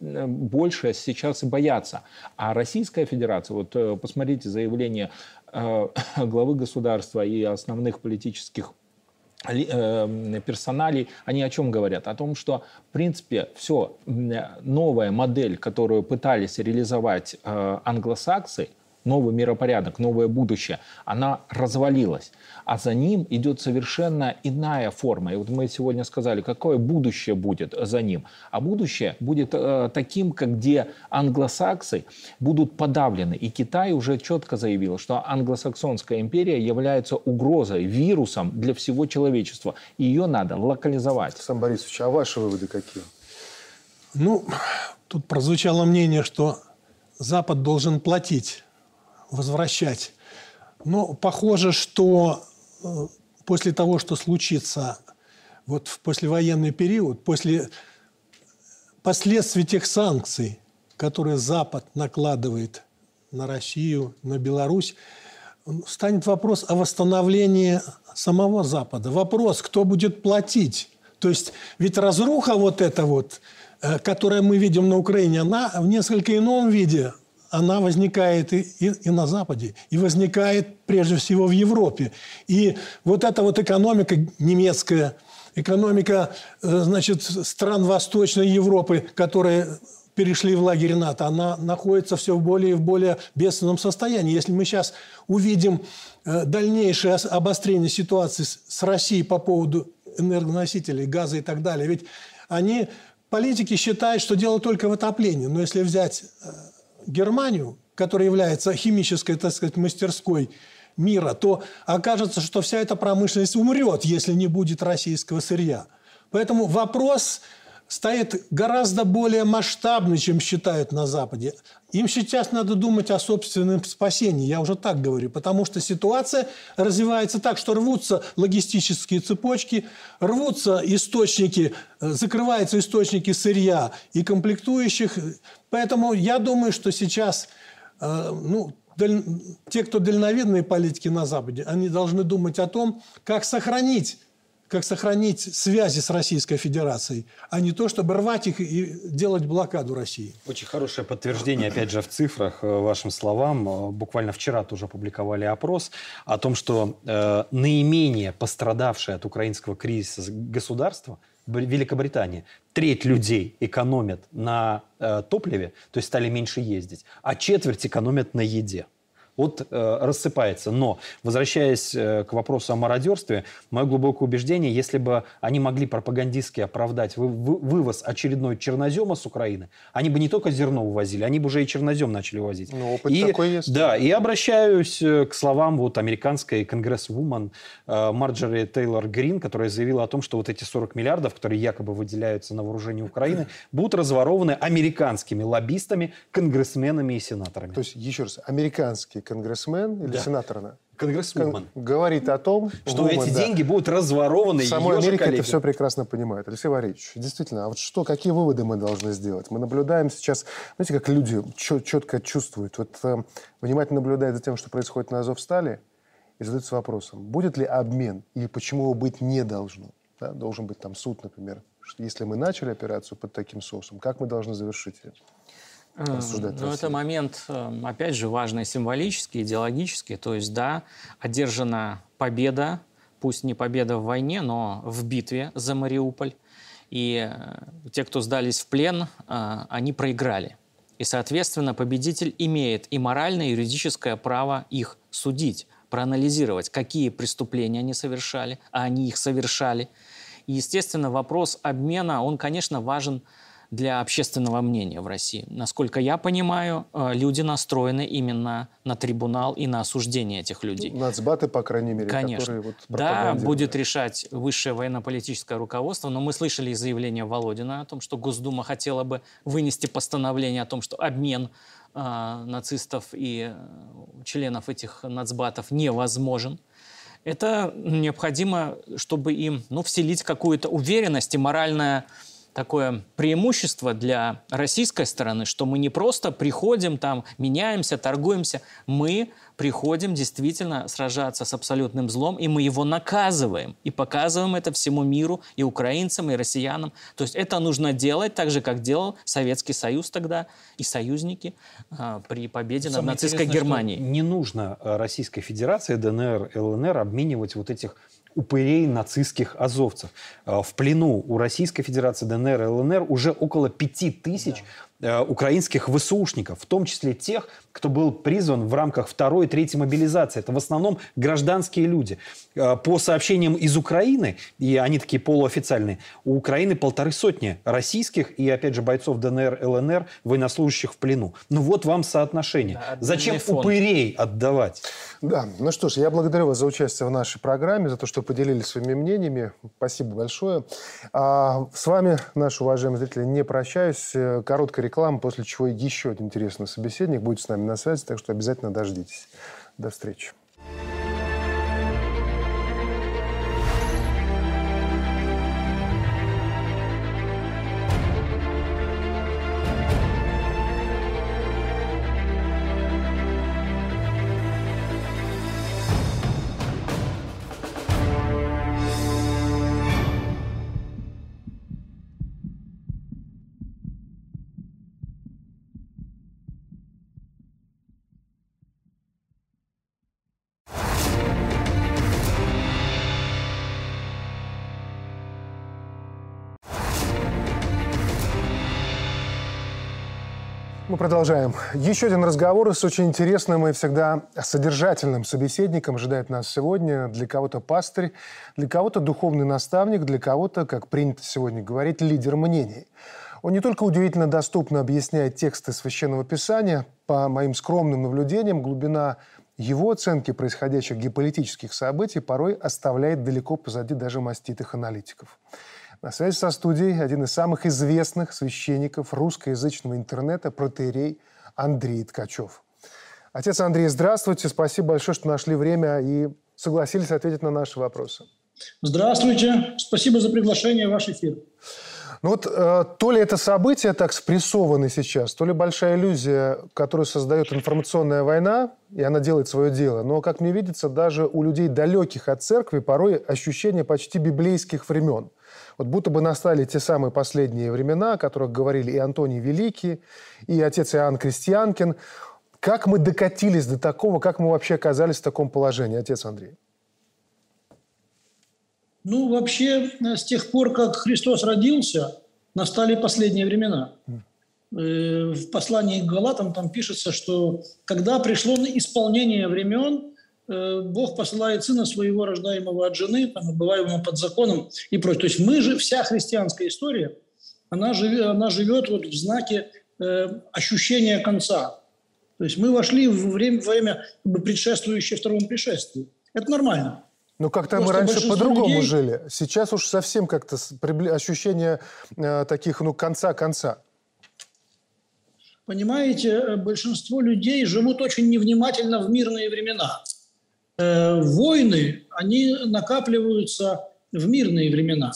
больше сейчас и боятся. А Российская Федерация, вот э, посмотрите заявление Э, [LAUGHS] главы государства и основных политических э, персоналей, они о чем говорят? О том, что, в принципе, все, новая модель, которую пытались реализовать э, англосаксы, новый миропорядок, новое будущее, она развалилась а за ним идет совершенно иная форма. И вот мы сегодня сказали, какое будущее будет за ним. А будущее будет э, таким, как где англосаксы будут подавлены. И Китай уже четко заявил, что англосаксонская империя является угрозой, вирусом для всего человечества. И ее надо локализовать. Сам Борисович, а ваши выводы какие? Ну, тут прозвучало мнение, что Запад должен платить, возвращать. Но похоже, что после того, что случится вот в послевоенный период, после последствий тех санкций, которые Запад накладывает на Россию, на Беларусь, станет вопрос о восстановлении самого Запада. Вопрос, кто будет платить. То есть ведь разруха вот эта вот, э, которую мы видим на Украине, она в несколько ином виде она возникает и, и, и на Западе, и возникает прежде всего в Европе. И вот эта вот экономика немецкая, экономика э, значит, стран Восточной Европы, которые перешли в лагерь НАТО, она находится все в более и в более бедственном состоянии. Если мы сейчас увидим э, дальнейшее обострение ситуации с Россией по поводу энергоносителей, газа и так далее, ведь они, политики считают, что дело только в отоплении. Но если взять э, Германию, которая является химической, так сказать, мастерской мира, то окажется, что вся эта промышленность умрет, если не будет российского сырья. Поэтому вопрос стоит гораздо более масштабный, чем считают на Западе. Им сейчас надо думать о собственном спасении, я уже так говорю, потому что ситуация развивается так, что рвутся логистические цепочки, рвутся источники, э, закрываются источники сырья и комплектующих. Поэтому я думаю, что сейчас э, ну, те, кто дальновидные политики на Западе, они должны думать о том, как сохранить как сохранить связи с Российской Федерацией, а не то, чтобы рвать их и делать блокаду России. Очень хорошее подтверждение, опять же, в цифрах э, вашим словам. Э, буквально вчера тоже опубликовали опрос о том, что э, наименее пострадавшее от украинского кризиса государство Великобритания. Треть людей экономят на э, топливе, то есть стали меньше ездить, а четверть экономят на еде вот э, рассыпается. Но, возвращаясь э, к вопросу о мародерстве, мое глубокое убеждение, если бы они могли пропагандистски оправдать вы, вы, вывоз очередной чернозема с Украины, они бы не только зерно увозили, они бы уже и чернозем начали возить. Ну, опыт и, такой есть. Да, и обращаюсь э, к словам вот американской конгрессвумен э, Марджори Тейлор Грин, которая заявила о том, что вот эти 40 миллиардов, которые якобы выделяются на вооружение Украины, [CLEARS THROAT] будут разворованы американскими лоббистами, конгрессменами и сенаторами. То есть, еще раз, американские конгрессмен или да. сенатор? Конгрессмен. Говорит о том, что Вумен, эти да. деньги будут разворованы. В самой Америке это все прекрасно понимает. Алексей Валерьевич, действительно, а вот что, какие выводы мы должны сделать? Мы наблюдаем сейчас, знаете, как люди четко чувствуют, вот э, внимательно наблюдают за тем, что происходит на Азовстале, и задаются вопросом, будет ли обмен или почему его быть не должно. Да? Должен быть там суд, например. Если мы начали операцию под таким соусом, как мы должны завершить ее? Рассуждать? Ну, это момент, эм, опять же, важный символический, идеологический. То есть, да, одержана победа, пусть не победа в войне, но в битве за Мариуполь. И э, те, кто сдались в плен, э, они проиграли. И, соответственно, победитель имеет и моральное, и юридическое право их судить, проанализировать, какие преступления они совершали, а они их совершали. И, естественно, вопрос обмена, он, конечно, важен для общественного мнения в России. Насколько я понимаю, э, люди настроены именно на трибунал и на осуждение этих людей. Ну, нацбаты, по крайней мере, Конечно. которые вот Да, будет решать высшее военно-политическое руководство, но мы слышали заявление Володина о том, что Госдума хотела бы вынести постановление о том, что обмен э, нацистов и э, членов этих нацбатов невозможен. Это необходимо, чтобы им ну, вселить какую-то уверенность и моральное такое преимущество для российской стороны, что мы не просто приходим там, меняемся, торгуемся, мы приходим действительно сражаться с абсолютным злом, и мы его наказываем. И показываем это всему миру, и украинцам, и россиянам. То есть это нужно делать так же, как делал Советский Союз тогда и союзники а, при победе Самое над нацистской Германией. Не нужно Российской Федерации, ДНР, ЛНР обменивать вот этих упырей нацистских азовцев. Э, в плену у Российской Федерации, ДНР и ЛНР уже около пяти тысяч украинских ВСУшников, в том числе тех, кто был призван в рамках второй и третьей мобилизации. Это в основном гражданские люди. Э, по сообщениям из Украины, и они такие полуофициальные, у Украины полторы сотни российских и, опять же, бойцов ДНР, ЛНР, военнослужащих в плену. Ну вот вам соотношение. Да, Зачем упырей отдавать? Да, ну что ж, я благодарю вас за участие в нашей программе, за то, что поделились своими мнениями. Спасибо большое. А с вами, наши уважаемые зрители, не прощаюсь. Короткая реклама, после чего еще один интересный собеседник будет с нами на связи, так что обязательно дождитесь. До встречи. Мы продолжаем. Еще один разговор с очень интересным и всегда содержательным собеседником ожидает нас сегодня. Для кого-то пастырь, для кого-то духовный наставник, для кого-то, как принято сегодня говорить, лидер мнений. Он не только удивительно доступно объясняет тексты Священного Писания, по моим скромным наблюдениям, глубина его оценки происходящих геополитических событий порой оставляет далеко позади даже маститых аналитиков. На связи со студией один из самых известных священников русскоязычного интернета, протеерей Андрей Ткачев. Отец Андрей, здравствуйте. Спасибо большое, что нашли время и согласились ответить на наши вопросы. Здравствуйте. Спасибо за приглашение в ваш эфир. Ну вот э, то ли это события так спрессованы сейчас, то ли большая иллюзия, которую создает информационная война, и она делает свое дело. Но, как мне видится, даже у людей далеких от церкви порой ощущение почти библейских времен. Вот будто бы настали те самые последние времена, о которых говорили и Антоний Великий, и отец Иоанн Крестьянкин. Как мы докатились до такого, как мы вообще оказались в таком положении, отец Андрей? Ну, вообще, с тех пор, как Христос родился, настали последние времена. Э, в послании к Галатам там пишется, что когда пришло исполнение времен, э, Бог посылает Сына Своего, рождаемого от жены, там, бываемого под законом и прочее. То есть мы же, вся христианская история, она живет, она живет вот в знаке э, ощущения конца. То есть мы вошли в время, время предшествующее второму пришествию. Это нормально. Ну, как-то мы раньше по-другому людей... жили. Сейчас уж совсем как-то ощущение э, таких, ну, конца-конца. Понимаете, э, большинство людей живут очень невнимательно в мирные времена. Э, войны, они накапливаются в мирные времена.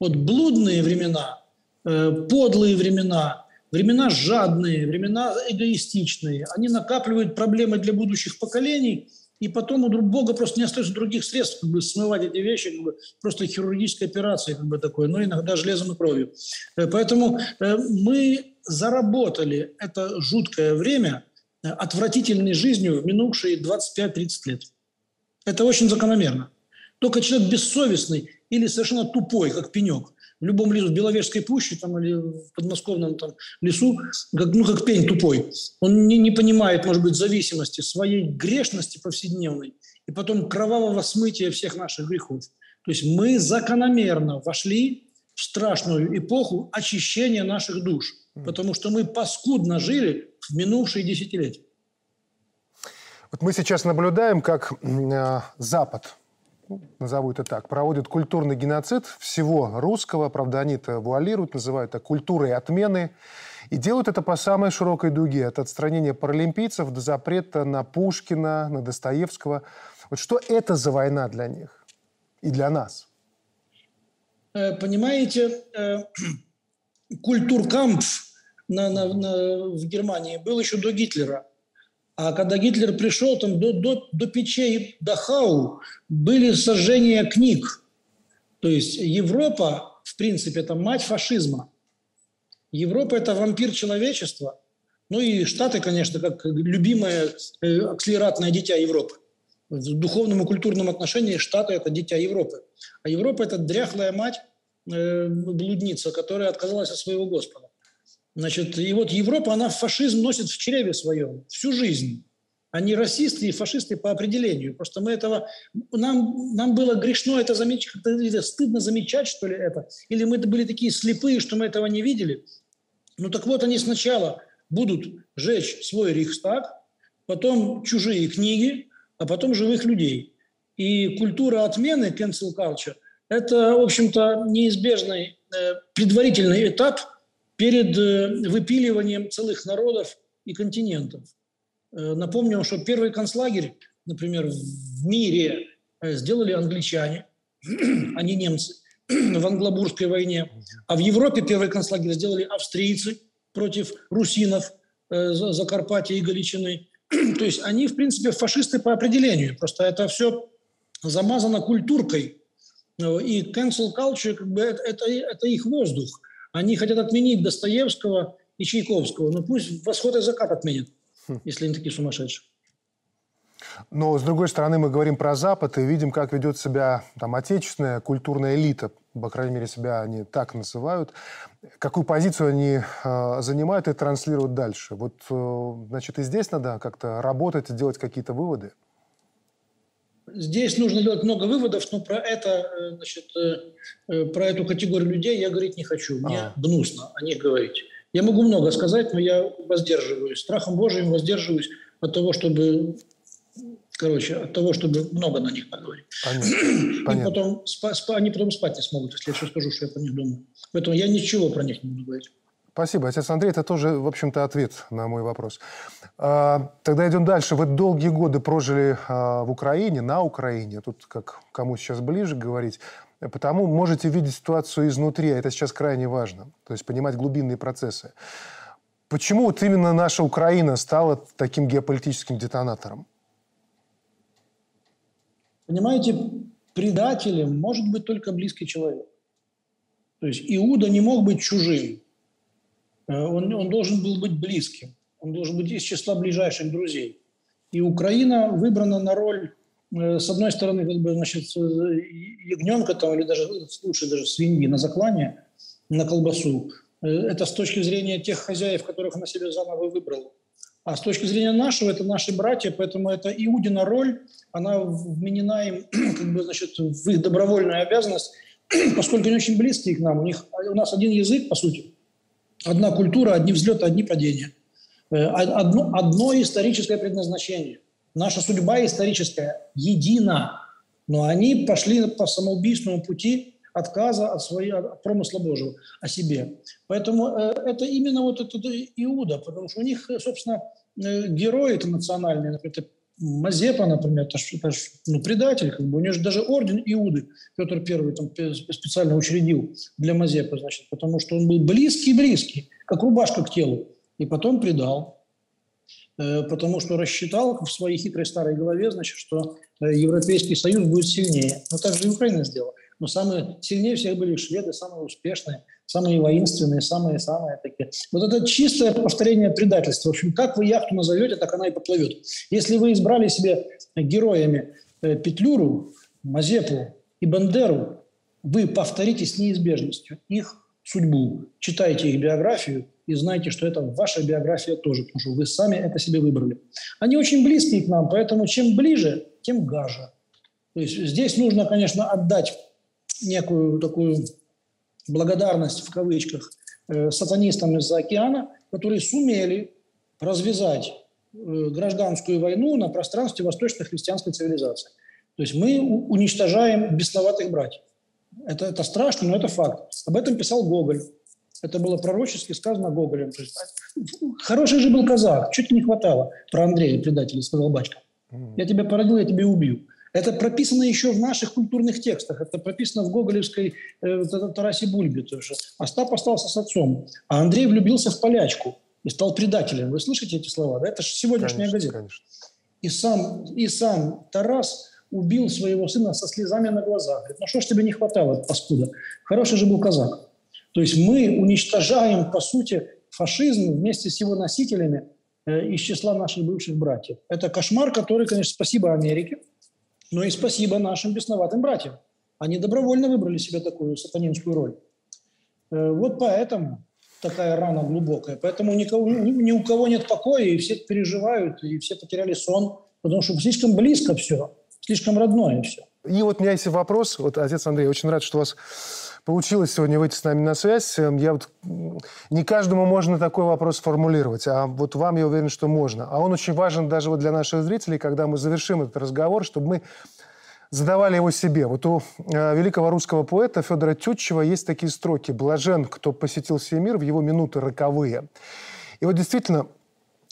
Вот блудные времена, э, подлые времена, времена жадные, времена эгоистичные, они накапливают проблемы для будущих поколений – и потом у Бога просто не остается других средств как бы, смывать эти вещи, как бы, просто хирургическая операция как бы такое, но иногда железом и кровью. Э, поэтому мы заработали это жуткое время отвратительной жизнью в минувшие 25-30 лет. Это очень закономерно. Только человек бессовестный или совершенно тупой, как пенек, в любом лесу, в Беловежской пуще там, или в подмосковном там, лесу, как, ну, как пень тупой. Он не, не понимает, может быть, зависимости, своей грешности повседневной и потом кровавого смытия всех наших грехов. То есть мы закономерно вошли в страшную эпоху очищения наших душ, потому что мы паскудно жили в минувшие десятилетия. Вот мы сейчас наблюдаем, как э, Запад назову это так, проводят культурный геноцид всего русского, правда, они это вуалируют, называют это культурой отмены, и делают это по самой широкой дуге, от отстранения паралимпийцев до запрета на Пушкина, на Достоевского. Вот что это за война для них и для нас? Э, понимаете, э, культуркамп на, на, на, в Германии был еще до Гитлера – а когда Гитлер пришел, там до, до, до печей Дахау были сожжения книг. То есть Европа, в принципе, это мать фашизма. Европа – это вампир человечества. Ну и Штаты, конечно, как любимое э, акселератное дитя Европы. В духовном и культурном отношении Штаты – это дитя Европы. А Европа – это дряхлая мать, э, блудница, которая отказалась от своего Господа. Значит, и вот Европа, она фашизм носит в чреве своем всю жизнь. Они расисты и фашисты по определению. Просто мы этого... Нам, нам было грешно это замечать, стыдно замечать, что ли, это. Или мы были такие слепые, что мы этого не видели. Ну так вот, они сначала будут жечь свой Рейхстаг, потом чужие книги, а потом живых людей. И культура отмены, cancel culture, это, в общем-то, неизбежный э, предварительный этап – перед э, выпиливанием целых народов и континентов. Э, напомню, что первый концлагерь, например, в мире э, сделали англичане, [CLEARS THROAT] а не немцы, [CLEARS THROAT] в англобурской войне. А в Европе первый концлагерь сделали австрийцы против русинов Закарпатья и Галичины. [CLEARS THROAT] То есть они, в принципе, фашисты по определению. Просто это все замазано культуркой. И cancel culture, как бы, это, это, это их воздух. Они хотят отменить Достоевского и Чайковского. Ну пусть восход и закат отменят, хм. если они такие сумасшедшие. Но, с другой стороны, мы говорим про Запад и видим, как ведет себя там отечественная культурная элита, по крайней мере, себя они так называют. Какую позицию они э, занимают и транслируют дальше. Вот, э, значит, и здесь надо как-то работать и делать какие-то выводы. Здесь нужно делать много выводов, но про это, э, значит, э, э, про эту категорию людей я говорить не хочу. Мне а. гнусно о них говорить. Я могу много сказать, но я воздерживаюсь. Страхом Божьим воздерживаюсь от того, чтобы короче, от того, чтобы много на них поговорить. Понятно. [CLEARS THROAT] И потом, спа, спа, они потом спать не смогут, если я все скажу, что я про них думаю. Поэтому я ничего про них не буду говорить. Спасибо, отец Андрей. Это тоже, в общем-то, ответ на мой вопрос. А, тогда идем дальше. Вы долгие годы прожили а, в Украине, на Украине. Тут как кому сейчас ближе говорить. потому можете видеть ситуацию изнутри, а это сейчас крайне важно, то есть понимать глубинные процессы. Почему вот именно наша Украина стала таким геополитическим детонатором? Понимаете, предателем может быть только близкий человек. То есть Иуда не мог быть чужим. Э, он, он должен был быть близким. Он должен быть из числа ближайших друзей. И Украина выбрана на роль, э, с одной стороны, как бы, значит, э, ягненка там, или даже лучше даже свиньи на заклание, на колбасу. Это с точки зрения тех хозяев, которых она себе заново выбрала. А с точки зрения нашего, это наши братья, поэтому это Иудина роль, она вменена им [CLEARS THROAT] как бы, значит, в их добровольную обязанность, [CLEARS THROAT] поскольку они очень близкие к нам. У, них, у нас один язык, по сути, одна культура, одни взлеты, одни падения. Э, одно, одно историческое предназначение. Наша судьба историческая едина, но они пошли по самоубийственному пути отказа от, своей, от промысла Божьего о себе. Поэтому э, это именно вот этот Иуда, потому что у них, собственно, э, герои это национальные, например, Мазепа, например, это, это ну, предатель, как бы. у него же даже орден Иуды Петр I там специально учредил для Мазепы, значит, потому что он был близкий-близкий, как рубашка к телу, и потом предал, э, потому что рассчитал в своей хитрой старой голове, значит, что э, Европейский Союз будет сильнее. Но так же и Украина сделала. Но самые сильнее всех были шведы, самые успешные, самые воинственные, самые-самые такие. Вот это чистое повторение предательства. В общем, как вы яхту назовете, так она и поплывет. Если вы избрали себе героями э, Петлюру, Мазепу и Бандеру, вы повторите с неизбежностью их судьбу. Читайте их биографию и знайте, что это ваша биография тоже, потому что вы сами это себе выбрали. Они очень близкие к нам, поэтому чем ближе, тем гаже. То есть здесь нужно, конечно, отдать некую такую благодарность в кавычках э, сатанистам из-за океана, которые сумели развязать э, гражданскую войну на пространстве восточной христианской цивилизации. То есть мы уничтожаем бесноватых братьев. Это, это страшно, но это факт. Об этом писал Гоголь. Это было пророчески сказано Гоголем. То есть, хороший же был казак, чуть не хватало. Про Андрея, предателя, сказал Бачка. Я тебя породил, я тебя убью. Это прописано еще в наших культурных текстах. Это прописано в гоголевской э, Тарасе Бульбе тоже. Остап остался с отцом, а Андрей влюбился в полячку и стал предателем. Вы слышите эти слова? Да? Это же сегодняшняя конечно, газета. Конечно. И сам, и сам Тарас убил своего сына со слезами на глазах. Говорит, ну что ж тебе не хватало, паскуда? Хороший же был казак. То есть мы уничтожаем, по сути, фашизм вместе с его носителями э, из числа наших бывших братьев. Это кошмар, который, конечно, спасибо Америке, но и спасибо нашим бесноватым братьям. Они добровольно выбрали себе такую сатанинскую роль. Э, вот поэтому такая рана глубокая. Поэтому никого, ни у кого нет покоя, и все переживают, и все потеряли сон, потому что слишком близко все, слишком родное все. И вот у меня есть вопрос. Вот, отец Андрей, очень рад, что у вас получилось сегодня выйти с нами на связь. Эм, я вот... Не каждому можно такой вопрос сформулировать, а вот вам, я уверен, что можно. А он очень важен даже вот для наших зрителей, когда мы завершим этот разговор, чтобы мы задавали его себе. Вот у э, великого русского поэта Федора Тютчева есть такие строки «Блажен, кто посетил сей мир в его минуты роковые». И вот действительно,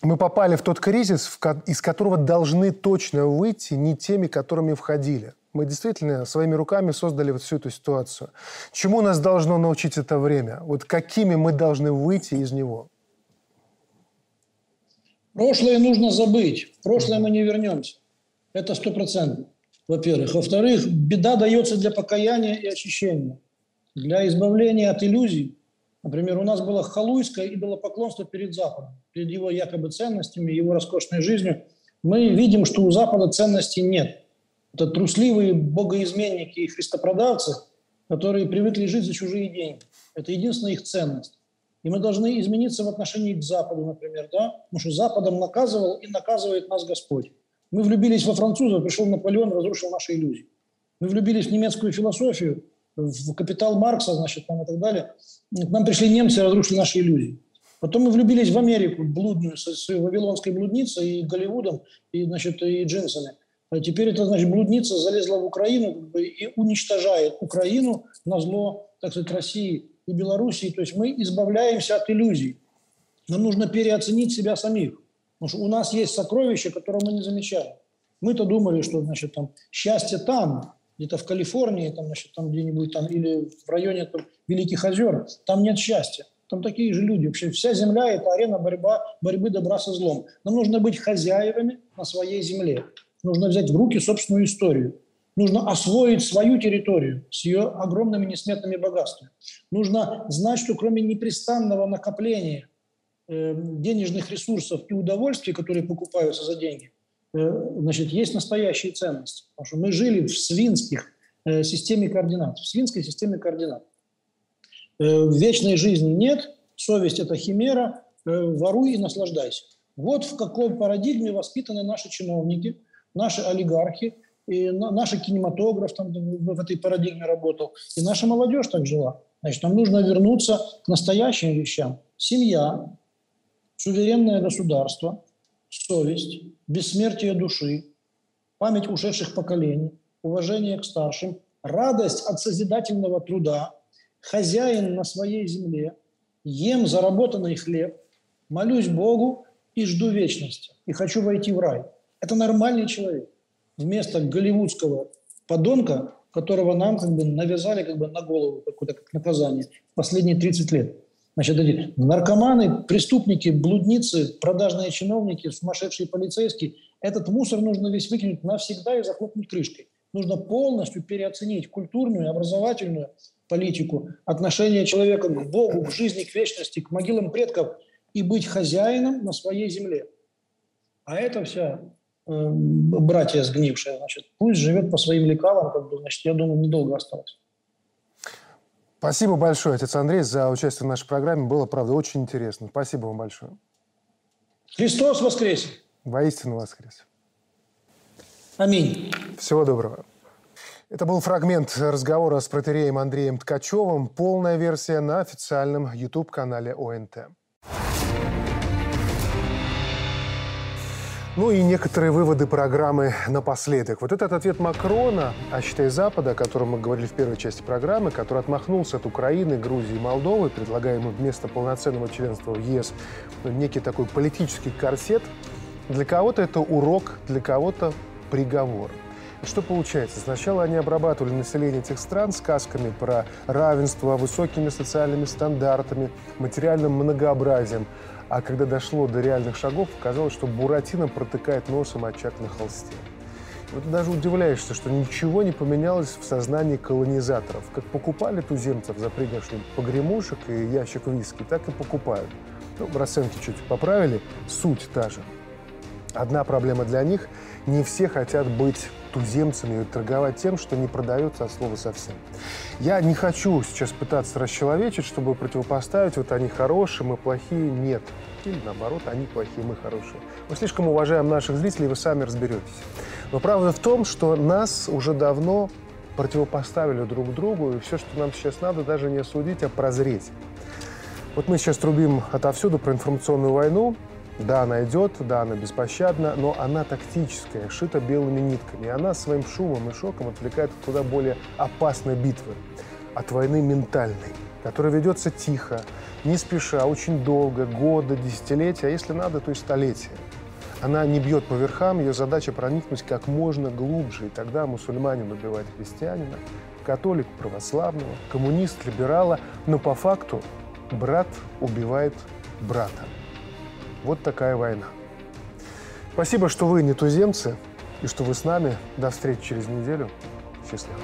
мы попали в тот кризис, из которого должны точно выйти не теми, которыми входили. Мы действительно своими руками создали вот всю эту ситуацию. Чему нас должно научить это время? Вот какими мы должны выйти из него? Прошлое нужно забыть. В прошлое мы не вернемся. Это стопроцентно, во-первых. Во-вторых, беда дается для покаяния и очищения. Для избавления от иллюзий. Например, у нас было халуйское идолопоклонство перед Западом, перед его якобы ценностями, его роскошной жизнью. Мы видим, что у Запада ценностей нет – это трусливые богоизменники и христопродавцы, которые привыкли жить за чужие деньги. Это единственная их ценность. И мы должны измениться в отношении к Западу, например, да? потому что Западом наказывал и наказывает нас Господь. Мы влюбились во француза, пришел Наполеон, разрушил наши иллюзии. Мы влюбились в немецкую философию, в капитал Маркса, значит, там и так далее. К нам пришли немцы разрушили наши иллюзии. Потом мы влюбились в Америку, блудную, с, с вавилонской блудницей и Голливудом, и, значит, и джинсами. А теперь это, значит, блудница залезла в Украину и уничтожает Украину на зло, так сказать, России и Белоруссии. То есть мы избавляемся от иллюзий. Нам нужно переоценить себя самих. Потому что у нас есть сокровища, которые мы не замечаем. Мы-то думали, что значит, там, счастье там, где-то в Калифорнии, там, значит, там где-нибудь там, или в районе там, Великих озер, там нет счастья. Там такие же люди. Вообще вся земля – это арена борьба, борьбы добра со злом. Нам нужно быть хозяевами на своей земле. Нужно взять в руки собственную историю. Нужно освоить свою территорию с ее огромными несметными богатствами. Нужно знать, что кроме непрестанного накопления э, денежных ресурсов и удовольствий, которые покупаются за деньги, э, значит, есть настоящие ценности. Потому что мы жили в свинских э, системе координат, в свинской системе координат. Вечной жизни нет, совесть – это химера, воруй и наслаждайся. Вот в какой парадигме воспитаны наши чиновники, наши олигархи, и наш кинематограф там в этой парадигме работал, и наша молодежь так жила. Значит, нам нужно вернуться к настоящим вещам. Семья, суверенное государство, совесть, бессмертие души, память ушедших поколений, уважение к старшим, радость от созидательного труда, хозяин на своей земле, ем заработанный хлеб, молюсь Богу и жду вечности, и хочу войти в рай. Это нормальный человек. Вместо голливудского подонка, которого нам как бы навязали как бы на голову какое-то как наказание последние 30 лет. Значит, эти наркоманы, преступники, блудницы, продажные чиновники, сумасшедшие полицейские, этот мусор нужно весь выкинуть навсегда и захлопнуть крышкой. Нужно полностью переоценить культурную, образовательную политику, отношение человека к Богу, к жизни, к вечности, к могилам предков и быть хозяином на своей земле. А это вся братья сгнившие, значит, пусть живет по своим лекалам, как бы, значит, я думаю, недолго осталось. Спасибо большое, отец Андрей, за участие в нашей программе. Было, правда, очень интересно. Спасибо вам большое. Христос воскресе! Воистину воскрес. Аминь. Всего доброго. Это был фрагмент разговора с протереем Андреем Ткачевым. Полная версия на официальном YouTube-канале ОНТ. Ну и некоторые выводы программы напоследок. Вот этот ответ Макрона о считае Запада, о котором мы говорили в первой части программы, который отмахнулся от Украины, Грузии и Молдовы, предлагая ему вместо полноценного членства в ЕС некий такой политический корсет, для кого-то это урок, для кого-то приговор. Что получается? Сначала они обрабатывали население этих стран сказками про равенство, высокими социальными стандартами, материальным многообразием. А когда дошло до реальных шагов, оказалось, что Буратино протыкает носом очаг на холсте. Вот даже удивляешься, что ничего не поменялось в сознании колонизаторов. Как покупали туземцев за пригоршню погремушек и ящик виски, так и покупают. Ну, расценки чуть поправили, суть та же. Одна проблема для них – не все хотят быть туземцами и торговать тем, что не продается от слова совсем. Я не хочу сейчас пытаться расчеловечить, чтобы противопоставить, вот они хорошие, мы плохие. Нет. Или наоборот, они плохие, мы хорошие. Мы слишком уважаем наших зрителей, вы сами разберетесь. Но правда в том, что нас уже давно противопоставили друг другу, и все, что нам сейчас надо, даже не осудить, а прозреть. Вот мы сейчас трубим отовсюду про информационную войну, да, она идет, да, она беспощадна, но она тактическая, шита белыми нитками. И она своим шумом и шоком отвлекает от куда более опасной битвы, от войны ментальной, которая ведется тихо, не спеша, очень долго, годы, десятилетия, а если надо, то и столетия. Она не бьет по верхам, ее задача проникнуть как можно глубже, и тогда мусульманин убивает христианина, католик – православного, коммунист – либерала, но по факту брат убивает брата. Вот такая война. Спасибо, что вы не туземцы и что вы с нами. До встречи через неделю. Счастливо.